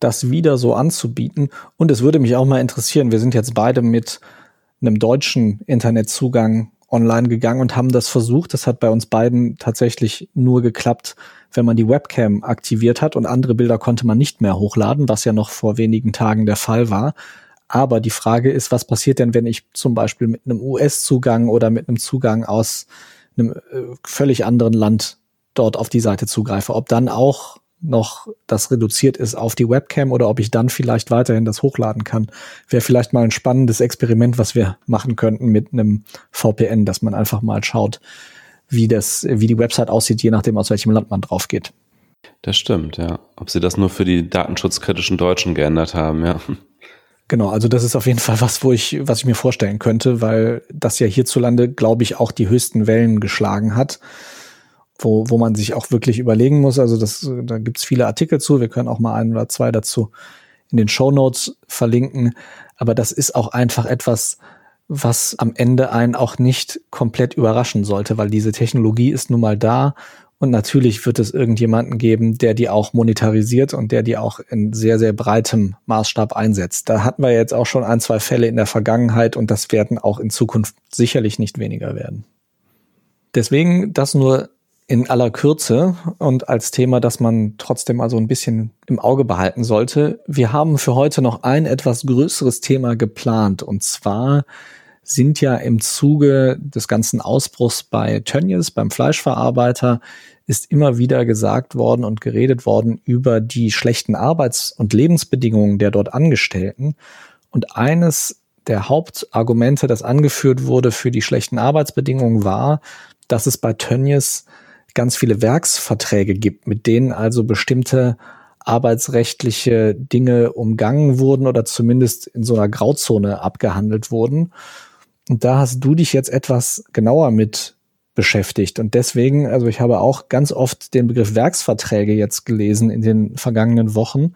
das wieder so anzubieten. Und es würde mich auch mal interessieren, wir sind jetzt beide mit einem deutschen Internetzugang online gegangen und haben das versucht. Das hat bei uns beiden tatsächlich nur geklappt, wenn man die Webcam aktiviert hat und andere Bilder konnte man nicht mehr hochladen, was ja noch vor wenigen Tagen der Fall war. Aber die Frage ist, was passiert denn, wenn ich zum Beispiel mit einem US-Zugang oder mit einem Zugang aus einem äh, völlig anderen Land dort auf die Seite zugreife? Ob dann auch noch das reduziert ist auf die Webcam oder ob ich dann vielleicht weiterhin das hochladen kann, wäre vielleicht mal ein spannendes Experiment, was wir machen könnten mit einem VPN, dass man einfach mal schaut, wie das, wie die Website aussieht, je nachdem, aus welchem Land man drauf geht. Das stimmt, ja. Ob sie das nur für die datenschutzkritischen Deutschen geändert haben, ja. Genau, also das ist auf jeden Fall was, wo ich, was ich mir vorstellen könnte, weil das ja hierzulande, glaube ich, auch die höchsten Wellen geschlagen hat, wo, wo man sich auch wirklich überlegen muss. Also das, da gibt's viele Artikel zu. Wir können auch mal ein oder zwei dazu in den Show Notes verlinken. Aber das ist auch einfach etwas, was am Ende einen auch nicht komplett überraschen sollte, weil diese Technologie ist nun mal da und natürlich wird es irgendjemanden geben, der die auch monetarisiert und der die auch in sehr, sehr breitem Maßstab einsetzt. Da hatten wir jetzt auch schon ein, zwei Fälle in der Vergangenheit und das werden auch in Zukunft sicherlich nicht weniger werden. Deswegen das nur in aller Kürze und als Thema, das man trotzdem also ein bisschen im Auge behalten sollte. Wir haben für heute noch ein etwas größeres Thema geplant und zwar sind ja im Zuge des ganzen Ausbruchs bei Tönnies, beim Fleischverarbeiter, ist immer wieder gesagt worden und geredet worden über die schlechten Arbeits- und Lebensbedingungen der dort Angestellten. Und eines der Hauptargumente, das angeführt wurde für die schlechten Arbeitsbedingungen, war, dass es bei Tönnies ganz viele Werksverträge gibt, mit denen also bestimmte arbeitsrechtliche Dinge umgangen wurden oder zumindest in so einer Grauzone abgehandelt wurden. Und da hast du dich jetzt etwas genauer mit beschäftigt. Und deswegen, also ich habe auch ganz oft den Begriff Werksverträge jetzt gelesen in den vergangenen Wochen,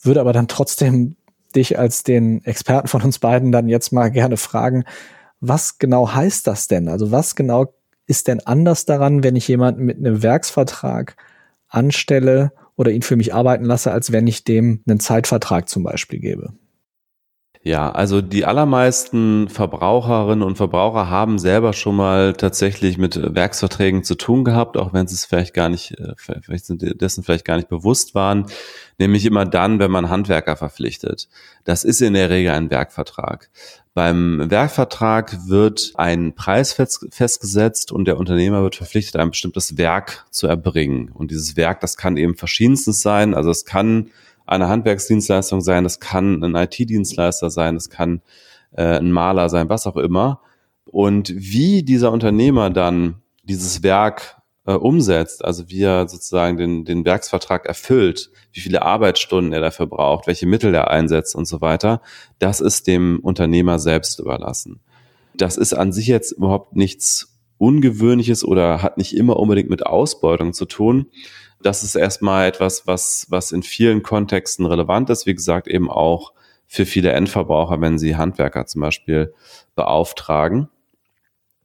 würde aber dann trotzdem dich als den Experten von uns beiden dann jetzt mal gerne fragen, was genau heißt das denn? Also was genau ist denn anders daran, wenn ich jemanden mit einem Werksvertrag anstelle oder ihn für mich arbeiten lasse, als wenn ich dem einen Zeitvertrag zum Beispiel gebe? Ja, also die allermeisten Verbraucherinnen und Verbraucher haben selber schon mal tatsächlich mit Werksverträgen zu tun gehabt, auch wenn sie es vielleicht gar nicht, äh, vielleicht sind dessen vielleicht gar nicht bewusst waren, nämlich immer dann, wenn man Handwerker verpflichtet. Das ist in der Regel ein Werkvertrag. Beim Werkvertrag wird ein Preis festgesetzt und der Unternehmer wird verpflichtet, ein bestimmtes Werk zu erbringen. Und dieses Werk, das kann eben verschiedenstes sein. Also es kann eine Handwerksdienstleistung sein, das kann ein IT-Dienstleister sein, das kann äh, ein Maler sein, was auch immer. Und wie dieser Unternehmer dann dieses Werk äh, umsetzt, also wie er sozusagen den, den Werksvertrag erfüllt, wie viele Arbeitsstunden er dafür braucht, welche Mittel er einsetzt und so weiter, das ist dem Unternehmer selbst überlassen. Das ist an sich jetzt überhaupt nichts Ungewöhnliches oder hat nicht immer unbedingt mit Ausbeutung zu tun das ist erstmal etwas, was, was in vielen Kontexten relevant ist. Wie gesagt, eben auch für viele Endverbraucher, wenn sie Handwerker zum Beispiel beauftragen.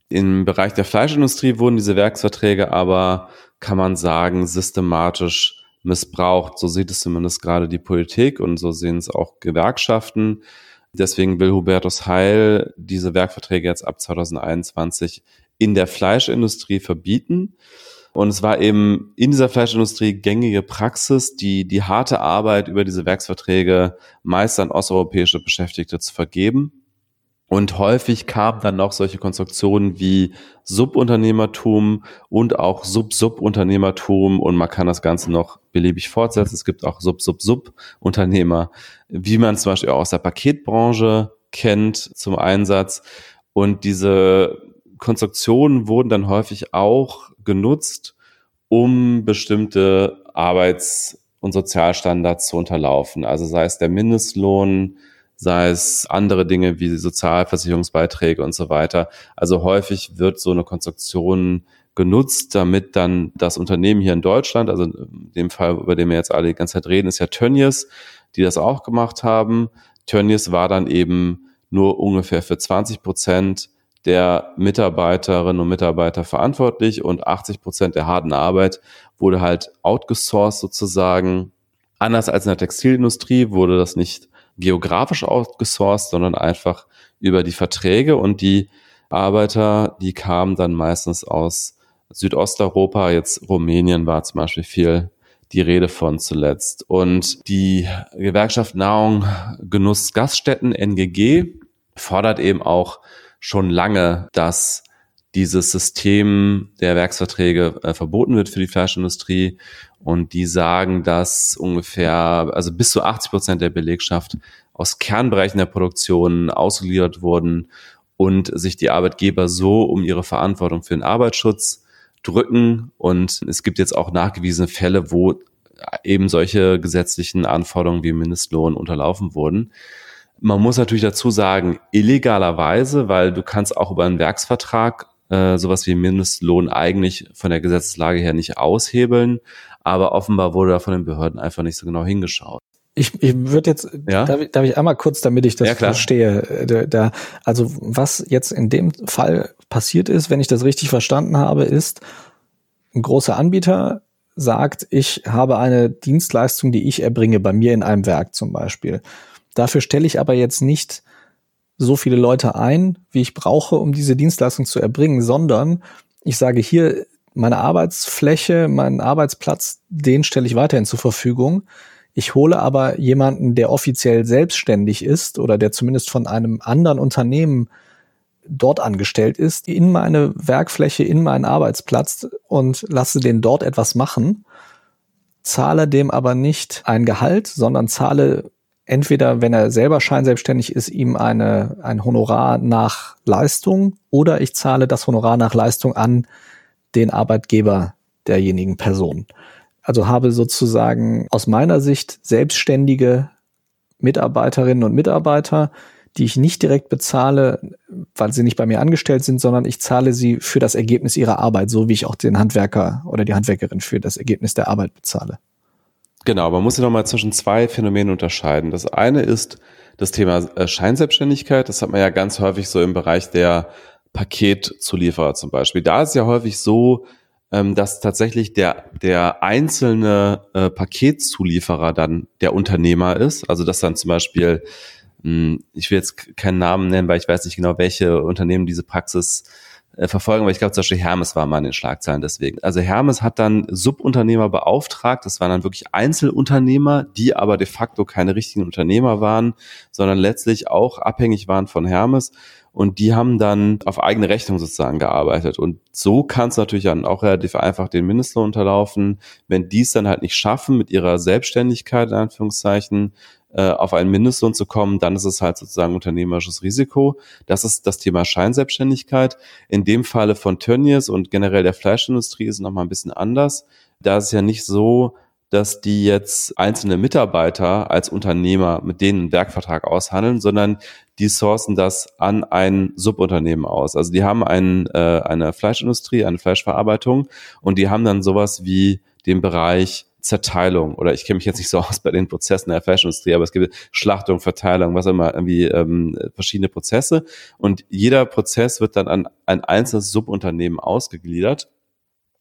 Im Bereich der Fleischindustrie wurden diese Werksverträge aber, kann man sagen, systematisch missbraucht. So sieht es zumindest gerade die Politik und so sehen es auch Gewerkschaften. Deswegen will Hubertus Heil diese Werkverträge jetzt ab 2021 in der Fleischindustrie verbieten. Und es war eben in dieser Fleischindustrie gängige Praxis, die, die harte Arbeit über diese Werksverträge meist an osteuropäische Beschäftigte zu vergeben. Und häufig kamen dann noch solche Konstruktionen wie Subunternehmertum und auch Sub-Subunternehmertum und man kann das Ganze noch beliebig fortsetzen. Es gibt auch Sub-Sub-Sub-Unternehmer, wie man zum Beispiel auch aus der Paketbranche kennt zum Einsatz. Und diese Konstruktionen wurden dann häufig auch genutzt, um bestimmte Arbeits- und Sozialstandards zu unterlaufen. Also sei es der Mindestlohn, sei es andere Dinge wie Sozialversicherungsbeiträge und so weiter. Also häufig wird so eine Konstruktion genutzt, damit dann das Unternehmen hier in Deutschland, also in dem Fall, über den wir jetzt alle die ganze Zeit reden, ist ja Tönnies, die das auch gemacht haben. Tönnies war dann eben nur ungefähr für 20 Prozent der Mitarbeiterinnen und Mitarbeiter verantwortlich und 80 Prozent der harten Arbeit wurde halt outgesourced sozusagen. Anders als in der Textilindustrie wurde das nicht geografisch outgesourced, sondern einfach über die Verträge und die Arbeiter, die kamen dann meistens aus Südosteuropa, jetzt Rumänien war zum Beispiel viel die Rede von zuletzt. Und die Gewerkschaft Nahrung, Genuss, Gaststätten, NGG, fordert eben auch schon lange, dass dieses System der Werksverträge äh, verboten wird für die Fleischindustrie. Und die sagen, dass ungefähr, also bis zu 80 Prozent der Belegschaft aus Kernbereichen der Produktion ausgeliefert wurden und sich die Arbeitgeber so um ihre Verantwortung für den Arbeitsschutz drücken. Und es gibt jetzt auch nachgewiesene Fälle, wo eben solche gesetzlichen Anforderungen wie Mindestlohn unterlaufen wurden. Man muss natürlich dazu sagen, illegalerweise, weil du kannst auch über einen Werksvertrag äh, sowas wie Mindestlohn eigentlich von der Gesetzeslage her nicht aushebeln. Aber offenbar wurde da von den Behörden einfach nicht so genau hingeschaut. Ich, ich würde jetzt, ja? darf, ich, darf ich einmal kurz, damit ich das ja, verstehe, äh, da, da, also was jetzt in dem Fall passiert ist, wenn ich das richtig verstanden habe, ist, ein großer Anbieter sagt, ich habe eine Dienstleistung, die ich erbringe, bei mir in einem Werk zum Beispiel. Dafür stelle ich aber jetzt nicht so viele Leute ein, wie ich brauche, um diese Dienstleistung zu erbringen, sondern ich sage hier, meine Arbeitsfläche, meinen Arbeitsplatz, den stelle ich weiterhin zur Verfügung. Ich hole aber jemanden, der offiziell selbstständig ist oder der zumindest von einem anderen Unternehmen dort angestellt ist, in meine Werkfläche, in meinen Arbeitsplatz und lasse den dort etwas machen, zahle dem aber nicht ein Gehalt, sondern zahle entweder, wenn er selber scheinselbstständig ist, ihm eine, ein Honorar nach Leistung oder ich zahle das Honorar nach Leistung an den Arbeitgeber derjenigen Person. Also habe sozusagen aus meiner Sicht selbstständige Mitarbeiterinnen und Mitarbeiter, die ich nicht direkt bezahle, weil sie nicht bei mir angestellt sind, sondern ich zahle sie für das Ergebnis ihrer Arbeit, so wie ich auch den Handwerker oder die Handwerkerin für das Ergebnis der Arbeit bezahle. Genau, man muss ja nochmal zwischen zwei Phänomenen unterscheiden. Das eine ist das Thema äh, Scheinselbstständigkeit. Das hat man ja ganz häufig so im Bereich der Paketzulieferer zum Beispiel. Da ist ja häufig so, ähm, dass tatsächlich der, der einzelne äh, Paketzulieferer dann der Unternehmer ist. Also dass dann zum Beispiel, hm, ich will jetzt keinen Namen nennen, weil ich weiß nicht genau, welche Unternehmen diese Praxis verfolgen, aber ich glaube zum Beispiel Hermes war mal in den Schlagzeilen deswegen. Also Hermes hat dann Subunternehmer beauftragt, das waren dann wirklich Einzelunternehmer, die aber de facto keine richtigen Unternehmer waren, sondern letztlich auch abhängig waren von Hermes und die haben dann auf eigene Rechnung sozusagen gearbeitet. Und so kann es natürlich dann auch relativ einfach den Mindestlohn unterlaufen. Wenn die es dann halt nicht schaffen, mit ihrer Selbstständigkeit, in Anführungszeichen, äh, auf einen Mindestlohn zu kommen, dann ist es halt sozusagen unternehmerisches Risiko. Das ist das Thema Scheinselbstständigkeit. In dem Falle von Tönnies und generell der Fleischindustrie ist es nochmal ein bisschen anders. Da ist es ja nicht so, dass die jetzt einzelne Mitarbeiter als Unternehmer mit denen einen Werkvertrag aushandeln, sondern die sourcen das an ein Subunternehmen aus. Also die haben ein, äh, eine Fleischindustrie, eine Fleischverarbeitung und die haben dann sowas wie den Bereich Zerteilung oder ich kenne mich jetzt nicht so aus bei den Prozessen der Fleischindustrie, aber es gibt Schlachtung, Verteilung, was immer, irgendwie ähm, verschiedene Prozesse und jeder Prozess wird dann an ein einzelnes Subunternehmen ausgegliedert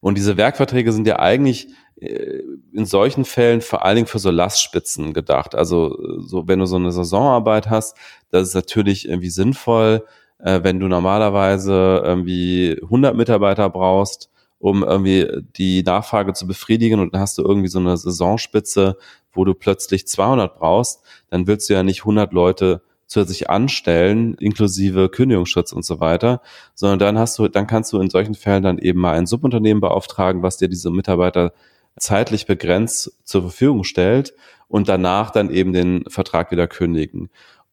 und diese Werkverträge sind ja eigentlich äh, in solchen Fällen vor allen Dingen für so Lastspitzen gedacht. Also so, wenn du so eine Saisonarbeit hast, das ist natürlich irgendwie sinnvoll, äh, wenn du normalerweise irgendwie 100 Mitarbeiter brauchst, um irgendwie die Nachfrage zu befriedigen und dann hast du irgendwie so eine Saisonspitze, wo du plötzlich 200 brauchst, dann willst du ja nicht 100 Leute zusätzlich anstellen, inklusive Kündigungsschutz und so weiter, sondern dann hast du, dann kannst du in solchen Fällen dann eben mal ein Subunternehmen beauftragen, was dir diese Mitarbeiter zeitlich begrenzt zur Verfügung stellt und danach dann eben den Vertrag wieder kündigen.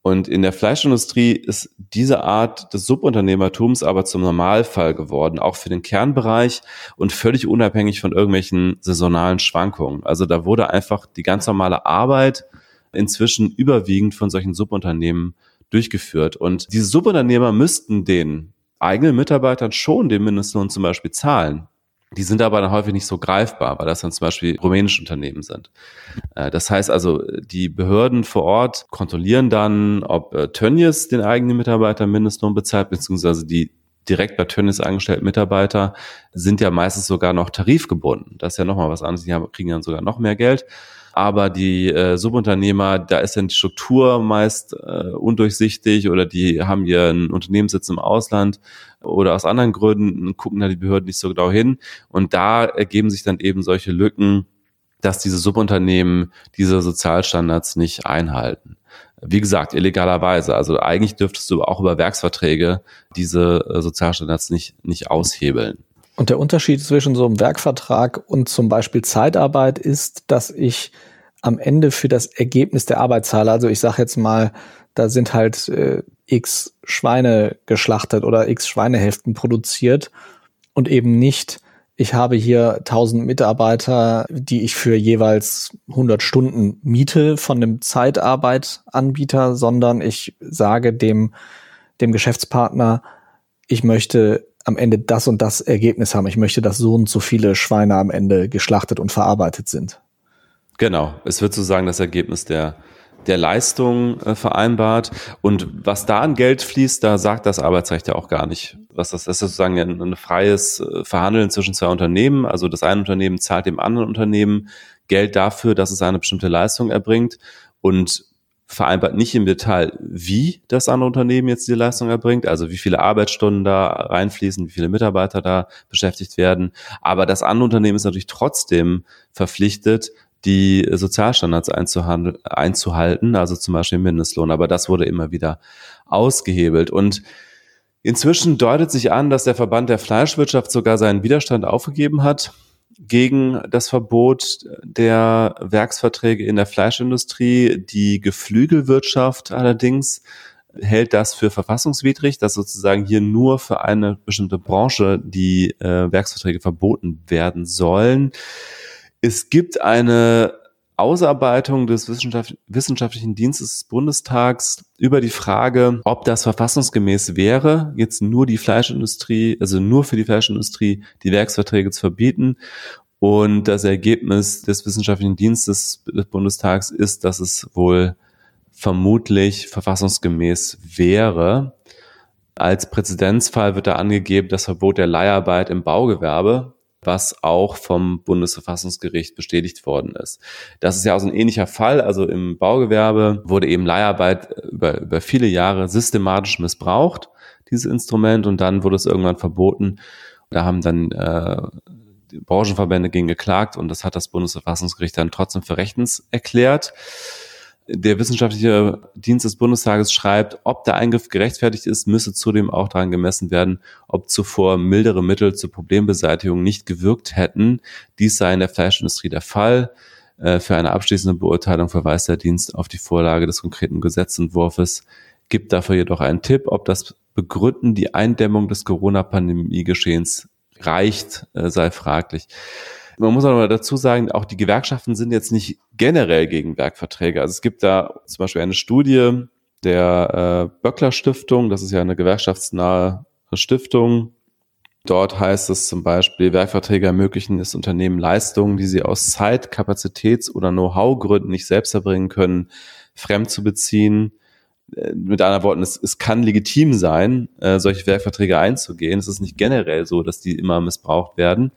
Und in der Fleischindustrie ist diese Art des Subunternehmertums aber zum Normalfall geworden, auch für den Kernbereich und völlig unabhängig von irgendwelchen saisonalen Schwankungen. Also da wurde einfach die ganz normale Arbeit inzwischen überwiegend von solchen Subunternehmen durchgeführt. Und diese Subunternehmer müssten den eigenen Mitarbeitern schon den Mindestlohn zum Beispiel zahlen. Die sind aber dann häufig nicht so greifbar, weil das dann zum Beispiel rumänische Unternehmen sind. Äh, das heißt also, die Behörden vor Ort kontrollieren dann, ob äh, Tönnies den eigenen Mitarbeiter Mindestlohn bezahlt, beziehungsweise die direkt bei Tönnies angestellten Mitarbeiter sind ja meistens sogar noch tarifgebunden. Das ist ja nochmal was anderes. Die kriegen dann sogar noch mehr Geld. aber die äh, Subunternehmer, da ist dann die Struktur meist äh, undurchsichtig oder die haben einen Unternehmenssitz im Ausland oder aus anderen Gründen gucken da die Behörden nicht so genau hin. Und da ergeben sich dann eben solche Lücken, dass diese Subunternehmen diese Sozialstandards nicht einhalten. Wie gesagt, illegalerweise. Also eigentlich dürftest du auch über Werksverträge diese äh, Sozialstandards nicht, nicht aushebeln. Und der Unterschied zwischen so einem Werkvertrag und zum Beispiel Zeitarbeit ist, dass ich am Ende für das Ergebnis der Arbeit zahle. Also ich sage jetzt mal, da sind halt äh, x Schweine geschlachtet oder x Schweinehälften produziert und eben nicht, ich habe hier 1000 Mitarbeiter, die ich für jeweils 100 Stunden miete von einem Zeitarbeitanbieter, sondern ich sage dem, dem Geschäftspartner, ich möchte am Ende das und das Ergebnis haben. Ich möchte, dass so und so viele Schweine am Ende geschlachtet und verarbeitet sind. Genau, es wird sozusagen das Ergebnis der, der Leistung äh, vereinbart. Und was da an Geld fließt, da sagt das Arbeitsrecht ja auch gar nicht. Was das, das ist sozusagen ein, ein freies äh, Verhandeln zwischen zwei Unternehmen. Also das eine Unternehmen zahlt dem anderen Unternehmen Geld dafür, dass es eine bestimmte Leistung erbringt. Und vereinbart nicht im Detail, wie das andere Unternehmen jetzt die Leistung erbringt, also wie viele Arbeitsstunden da reinfließen, wie viele Mitarbeiter da beschäftigt werden. Aber das andere Unternehmen ist natürlich trotzdem verpflichtet, die Sozialstandards einzuhalten, also zum Beispiel Mindestlohn. Aber das wurde immer wieder ausgehebelt. Und inzwischen deutet sich an, dass der Verband der Fleischwirtschaft sogar seinen Widerstand aufgegeben hat gegen das Verbot der Werksverträge in der Fleischindustrie. Die Geflügelwirtschaft allerdings hält das für verfassungswidrig, dass sozusagen hier nur für eine bestimmte Branche die äh, Werksverträge verboten werden sollen. Es gibt eine Ausarbeitung des Wissenschaft Wissenschaftlichen Dienstes des Bundestags über die Frage, ob das verfassungsgemäß wäre, jetzt nur die Fleischindustrie, also nur für die Fleischindustrie die Werksverträge zu verbieten. Und das Ergebnis des Wissenschaftlichen Dienstes des Bundestags ist, dass es wohl vermutlich verfassungsgemäß wäre. Als Präzedenzfall wird da angegeben das Verbot der Leiharbeit im Baugewerbe was auch vom Bundesverfassungsgericht bestätigt worden ist. Das ist ja auch so ein ähnlicher Fall. Also im Baugewerbe wurde eben Leiharbeit über, über viele Jahre systematisch missbraucht, dieses Instrument, und dann wurde es irgendwann verboten. Da haben dann äh, die Branchenverbände gegen geklagt und das hat das Bundesverfassungsgericht dann trotzdem für rechtens erklärt. Der wissenschaftliche Dienst des Bundestages schreibt, ob der Eingriff gerechtfertigt ist, müsse zudem auch daran gemessen werden, ob zuvor mildere Mittel zur Problembeseitigung nicht gewirkt hätten. Dies sei in der Fleischindustrie der Fall. Äh, für eine abschließende Beurteilung verweist der Dienst auf die Vorlage des konkreten Gesetzentwurfs, gibt dafür jedoch einen Tipp, ob das Begründen die Eindämmung des Corona-Pandemie-Geschehens reicht, äh, sei fraglich. Man muss aber dazu sagen, auch die Gewerkschaften sind jetzt nicht generell gegen Werkverträge. Also es gibt da zum Beispiel eine Studie der äh, Böckler Stiftung, das ist ja eine gewerkschaftsnahe Stiftung. Dort heißt es zum Beispiel, Werkverträge ermöglichen es Unternehmen Leistungen, die sie aus Zeit-, Kapazitäts- oder Know-how-Gründen nicht selbst erbringen können, fremd zu beziehen. Äh, mit anderen Worten, es, es kann legitim sein, äh, solche Werkverträge einzugehen. Es ist nicht generell so, dass die immer missbraucht werden.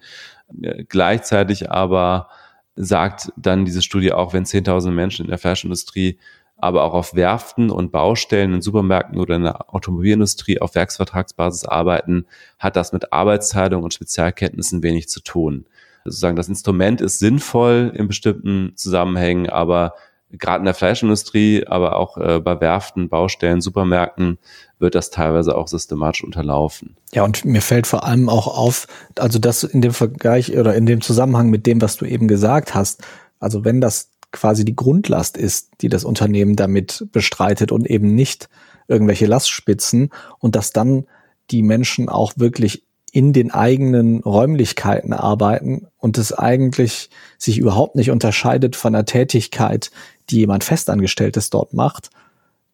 Gleichzeitig aber sagt dann diese Studie auch, wenn 10.000 Menschen in der Fleischindustrie, aber auch auf Werften und Baustellen in Supermärkten oder in der Automobilindustrie auf Werksvertragsbasis arbeiten, hat das mit Arbeitsteilung und Spezialkenntnissen wenig zu tun. Sozusagen das Instrument ist sinnvoll in bestimmten Zusammenhängen, aber gerade in der Fleischindustrie, aber auch äh, bei Werften, Baustellen, Supermärkten wird das teilweise auch systematisch unterlaufen. Ja, und mir fällt vor allem auch auf, also das in dem Vergleich oder in dem Zusammenhang mit dem, was du eben gesagt hast, also wenn das quasi die Grundlast ist, die das Unternehmen damit bestreitet und eben nicht irgendwelche Lastspitzen und dass dann die Menschen auch wirklich in den eigenen Räumlichkeiten arbeiten und es eigentlich sich überhaupt nicht unterscheidet von der Tätigkeit, die jemand Festangestelltes dort macht.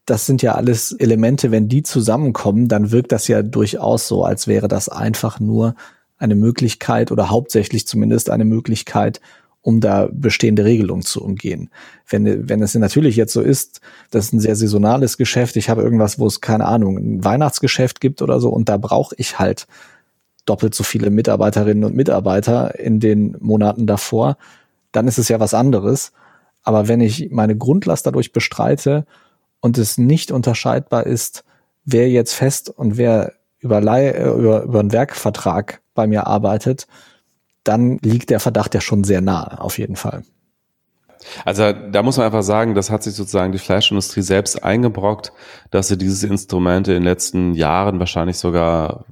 Das sind ja alles Elemente, wenn die zusammenkommen, dann wirkt das ja durchaus so, als wäre das einfach nur eine Möglichkeit oder hauptsächlich zumindest eine Möglichkeit, um da bestehende Regelungen zu umgehen. Wenn, wenn es natürlich jetzt so ist, das ist ein sehr saisonales Geschäft, ich habe irgendwas, wo es keine Ahnung, ein Weihnachtsgeschäft gibt oder so und da brauche ich halt doppelt so viele Mitarbeiterinnen und Mitarbeiter in den Monaten davor, dann ist es ja was anderes. Aber wenn ich meine Grundlast dadurch bestreite und es nicht unterscheidbar ist, wer jetzt fest und wer über, äh, über, über einen Werkvertrag bei mir arbeitet, dann liegt der Verdacht ja schon sehr nah, auf jeden Fall. Also da muss man einfach sagen, das hat sich sozusagen die Fleischindustrie selbst eingebrockt, dass sie dieses Instrument in den letzten Jahren, wahrscheinlich sogar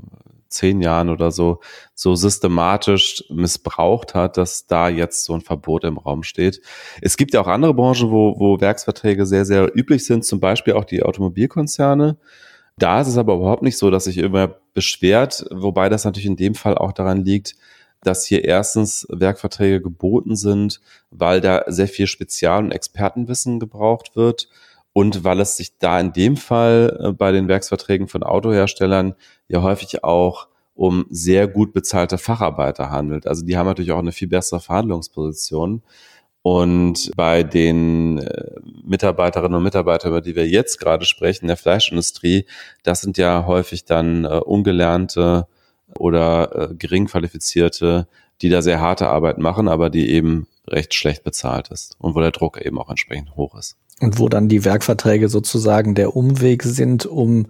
zehn Jahren oder so, so systematisch missbraucht hat, dass da jetzt so ein Verbot im Raum steht. Es gibt ja auch andere Branchen, wo, wo Werksverträge sehr, sehr üblich sind, zum Beispiel auch die Automobilkonzerne. Da ist es aber überhaupt nicht so, dass sich immer beschwert, wobei das natürlich in dem Fall auch daran liegt, dass hier erstens Werkverträge geboten sind, weil da sehr viel Spezial- und Expertenwissen gebraucht wird und weil es sich da in dem Fall äh, bei den Werksverträgen von Autoherstellern ja häufig auch um sehr gut bezahlte Facharbeiter handelt. Also die haben natürlich auch eine viel bessere Verhandlungsposition. Und bei den äh, Mitarbeiterinnen und Mitarbeitern, über die wir jetzt gerade sprechen, der Fleischindustrie, das sind ja häufig dann äh, ungelernte oder gering qualifizierte, die da sehr harte Arbeit machen, aber die eben recht schlecht bezahlt ist und wo der Druck eben auch entsprechend hoch ist. Und wo dann die Werkverträge sozusagen der Umweg sind, um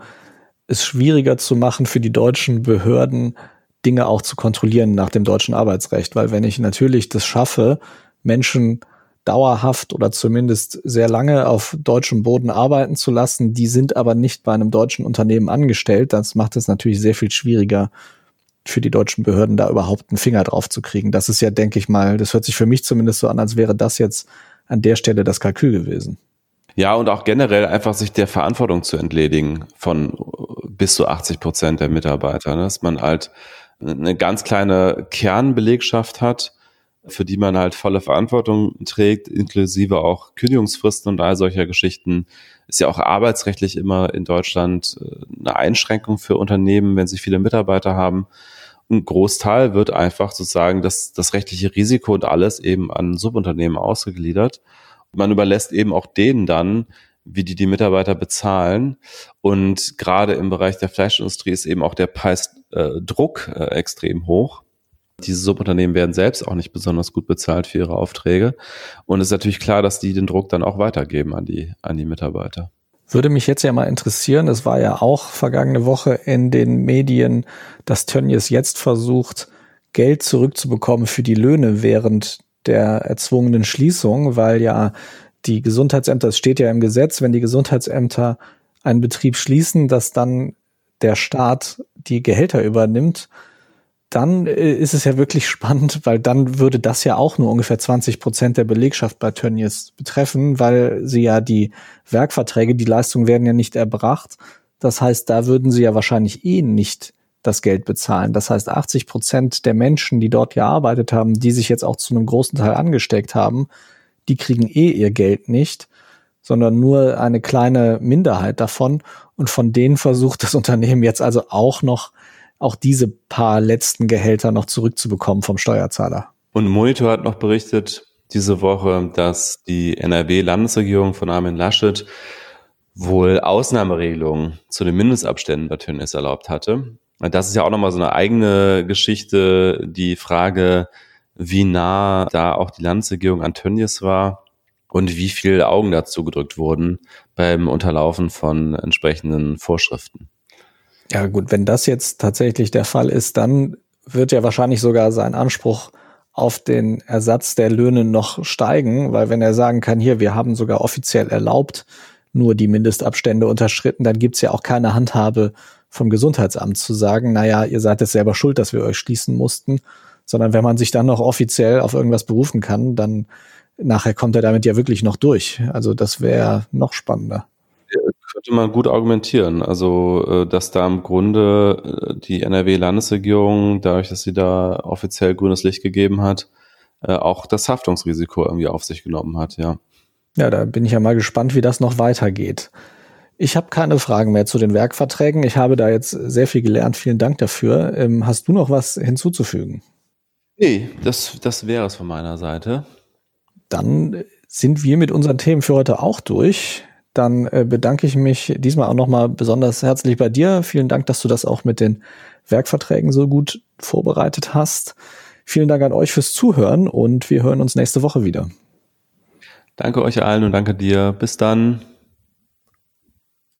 es schwieriger zu machen für die deutschen Behörden, Dinge auch zu kontrollieren nach dem deutschen Arbeitsrecht. Weil wenn ich natürlich das schaffe, Menschen dauerhaft oder zumindest sehr lange auf deutschem Boden arbeiten zu lassen, die sind aber nicht bei einem deutschen Unternehmen angestellt, das macht es natürlich sehr viel schwieriger für die deutschen Behörden da überhaupt einen Finger drauf zu kriegen. Das ist ja, denke ich mal, das hört sich für mich zumindest so an, als wäre das jetzt an der Stelle das Kalkül gewesen. Ja, und auch generell einfach sich der Verantwortung zu entledigen von bis zu 80 Prozent der Mitarbeiter, ne? dass man halt eine ganz kleine Kernbelegschaft hat, für die man halt volle Verantwortung trägt, inklusive auch Kündigungsfristen und all solcher Geschichten. Ist ja auch arbeitsrechtlich immer in Deutschland äh, eine Einschränkung für Unternehmen, wenn sie viele Mitarbeiter haben. Ein Großteil wird einfach sozusagen das, das rechtliche Risiko und alles eben an Subunternehmen ausgegliedert. Man überlässt eben auch denen dann, wie die die Mitarbeiter bezahlen. Und gerade im Bereich der Fleischindustrie ist eben auch der Preisdruck äh, extrem hoch. Diese Subunternehmen werden selbst auch nicht besonders gut bezahlt für ihre Aufträge. Und es ist natürlich klar, dass die den Druck dann auch weitergeben an die, an die Mitarbeiter. Würde mich jetzt ja mal interessieren, es war ja auch vergangene Woche in den Medien, dass Tönnies jetzt versucht, Geld zurückzubekommen für die Löhne während der erzwungenen Schließung, weil ja die Gesundheitsämter, es steht ja im Gesetz, wenn die Gesundheitsämter einen Betrieb schließen, dass dann der Staat die Gehälter übernimmt dann äh, ist es ja wirklich spannend, weil dann würde das ja auch nur ungefähr 20 Prozent der Belegschaft bei Tönnies betreffen, weil sie ja die Werkverträge, die Leistungen werden ja nicht erbracht. Das heißt, da würden sie ja wahrscheinlich eh nicht das Geld bezahlen. Das heißt, 80 Prozent der Menschen, die dort gearbeitet haben, die sich jetzt auch zu einem großen Teil angesteckt haben, die kriegen eh ihr Geld nicht, sondern nur eine kleine Minderheit davon. Und von denen versucht das Unternehmen jetzt also auch noch auch diese paar letzten Gehälter noch zurückzubekommen vom Steuerzahler. Und Monitor hat noch berichtet diese Woche, dass die NRW-Landesregierung von Armin Laschet wohl Ausnahmeregelungen zu den Mindestabständen bei Tönnies erlaubt hatte. Das ist ja auch nochmal so eine eigene Geschichte, die Frage, wie nah da auch die Landesregierung an Tönnies war und wie viele Augen dazu gedrückt wurden beim Unterlaufen von entsprechenden Vorschriften. Ja gut, wenn das jetzt tatsächlich der Fall ist, dann wird ja wahrscheinlich sogar sein Anspruch auf den Ersatz der Löhne noch steigen, weil wenn er sagen kann, hier, wir haben sogar offiziell erlaubt, nur die Mindestabstände unterschritten, dann gibt's ja auch keine Handhabe vom Gesundheitsamt zu sagen, naja, ihr seid es selber schuld, dass wir euch schließen mussten, sondern wenn man sich dann noch offiziell auf irgendwas berufen kann, dann nachher kommt er damit ja wirklich noch durch. Also das wäre noch spannender könnte man gut argumentieren. Also, äh, dass da im Grunde äh, die NRW-Landesregierung, dadurch, dass sie da offiziell grünes Licht gegeben hat, äh, auch das Haftungsrisiko irgendwie auf sich genommen hat, ja. Ja, da bin ich ja mal gespannt, wie das noch weitergeht. Ich habe keine Fragen mehr zu den Werkverträgen. Ich habe da jetzt sehr viel gelernt. Vielen Dank dafür. Ähm, hast du noch was hinzuzufügen? Nee, das, das wäre es von meiner Seite. Dann sind wir mit unseren Themen für heute auch durch dann äh, bedanke ich mich diesmal auch nochmal besonders herzlich bei dir. Vielen Dank, dass du das auch mit den Werkverträgen so gut vorbereitet hast. Vielen Dank an euch fürs Zuhören und wir hören uns nächste Woche wieder. Danke euch allen und danke dir. Bis dann.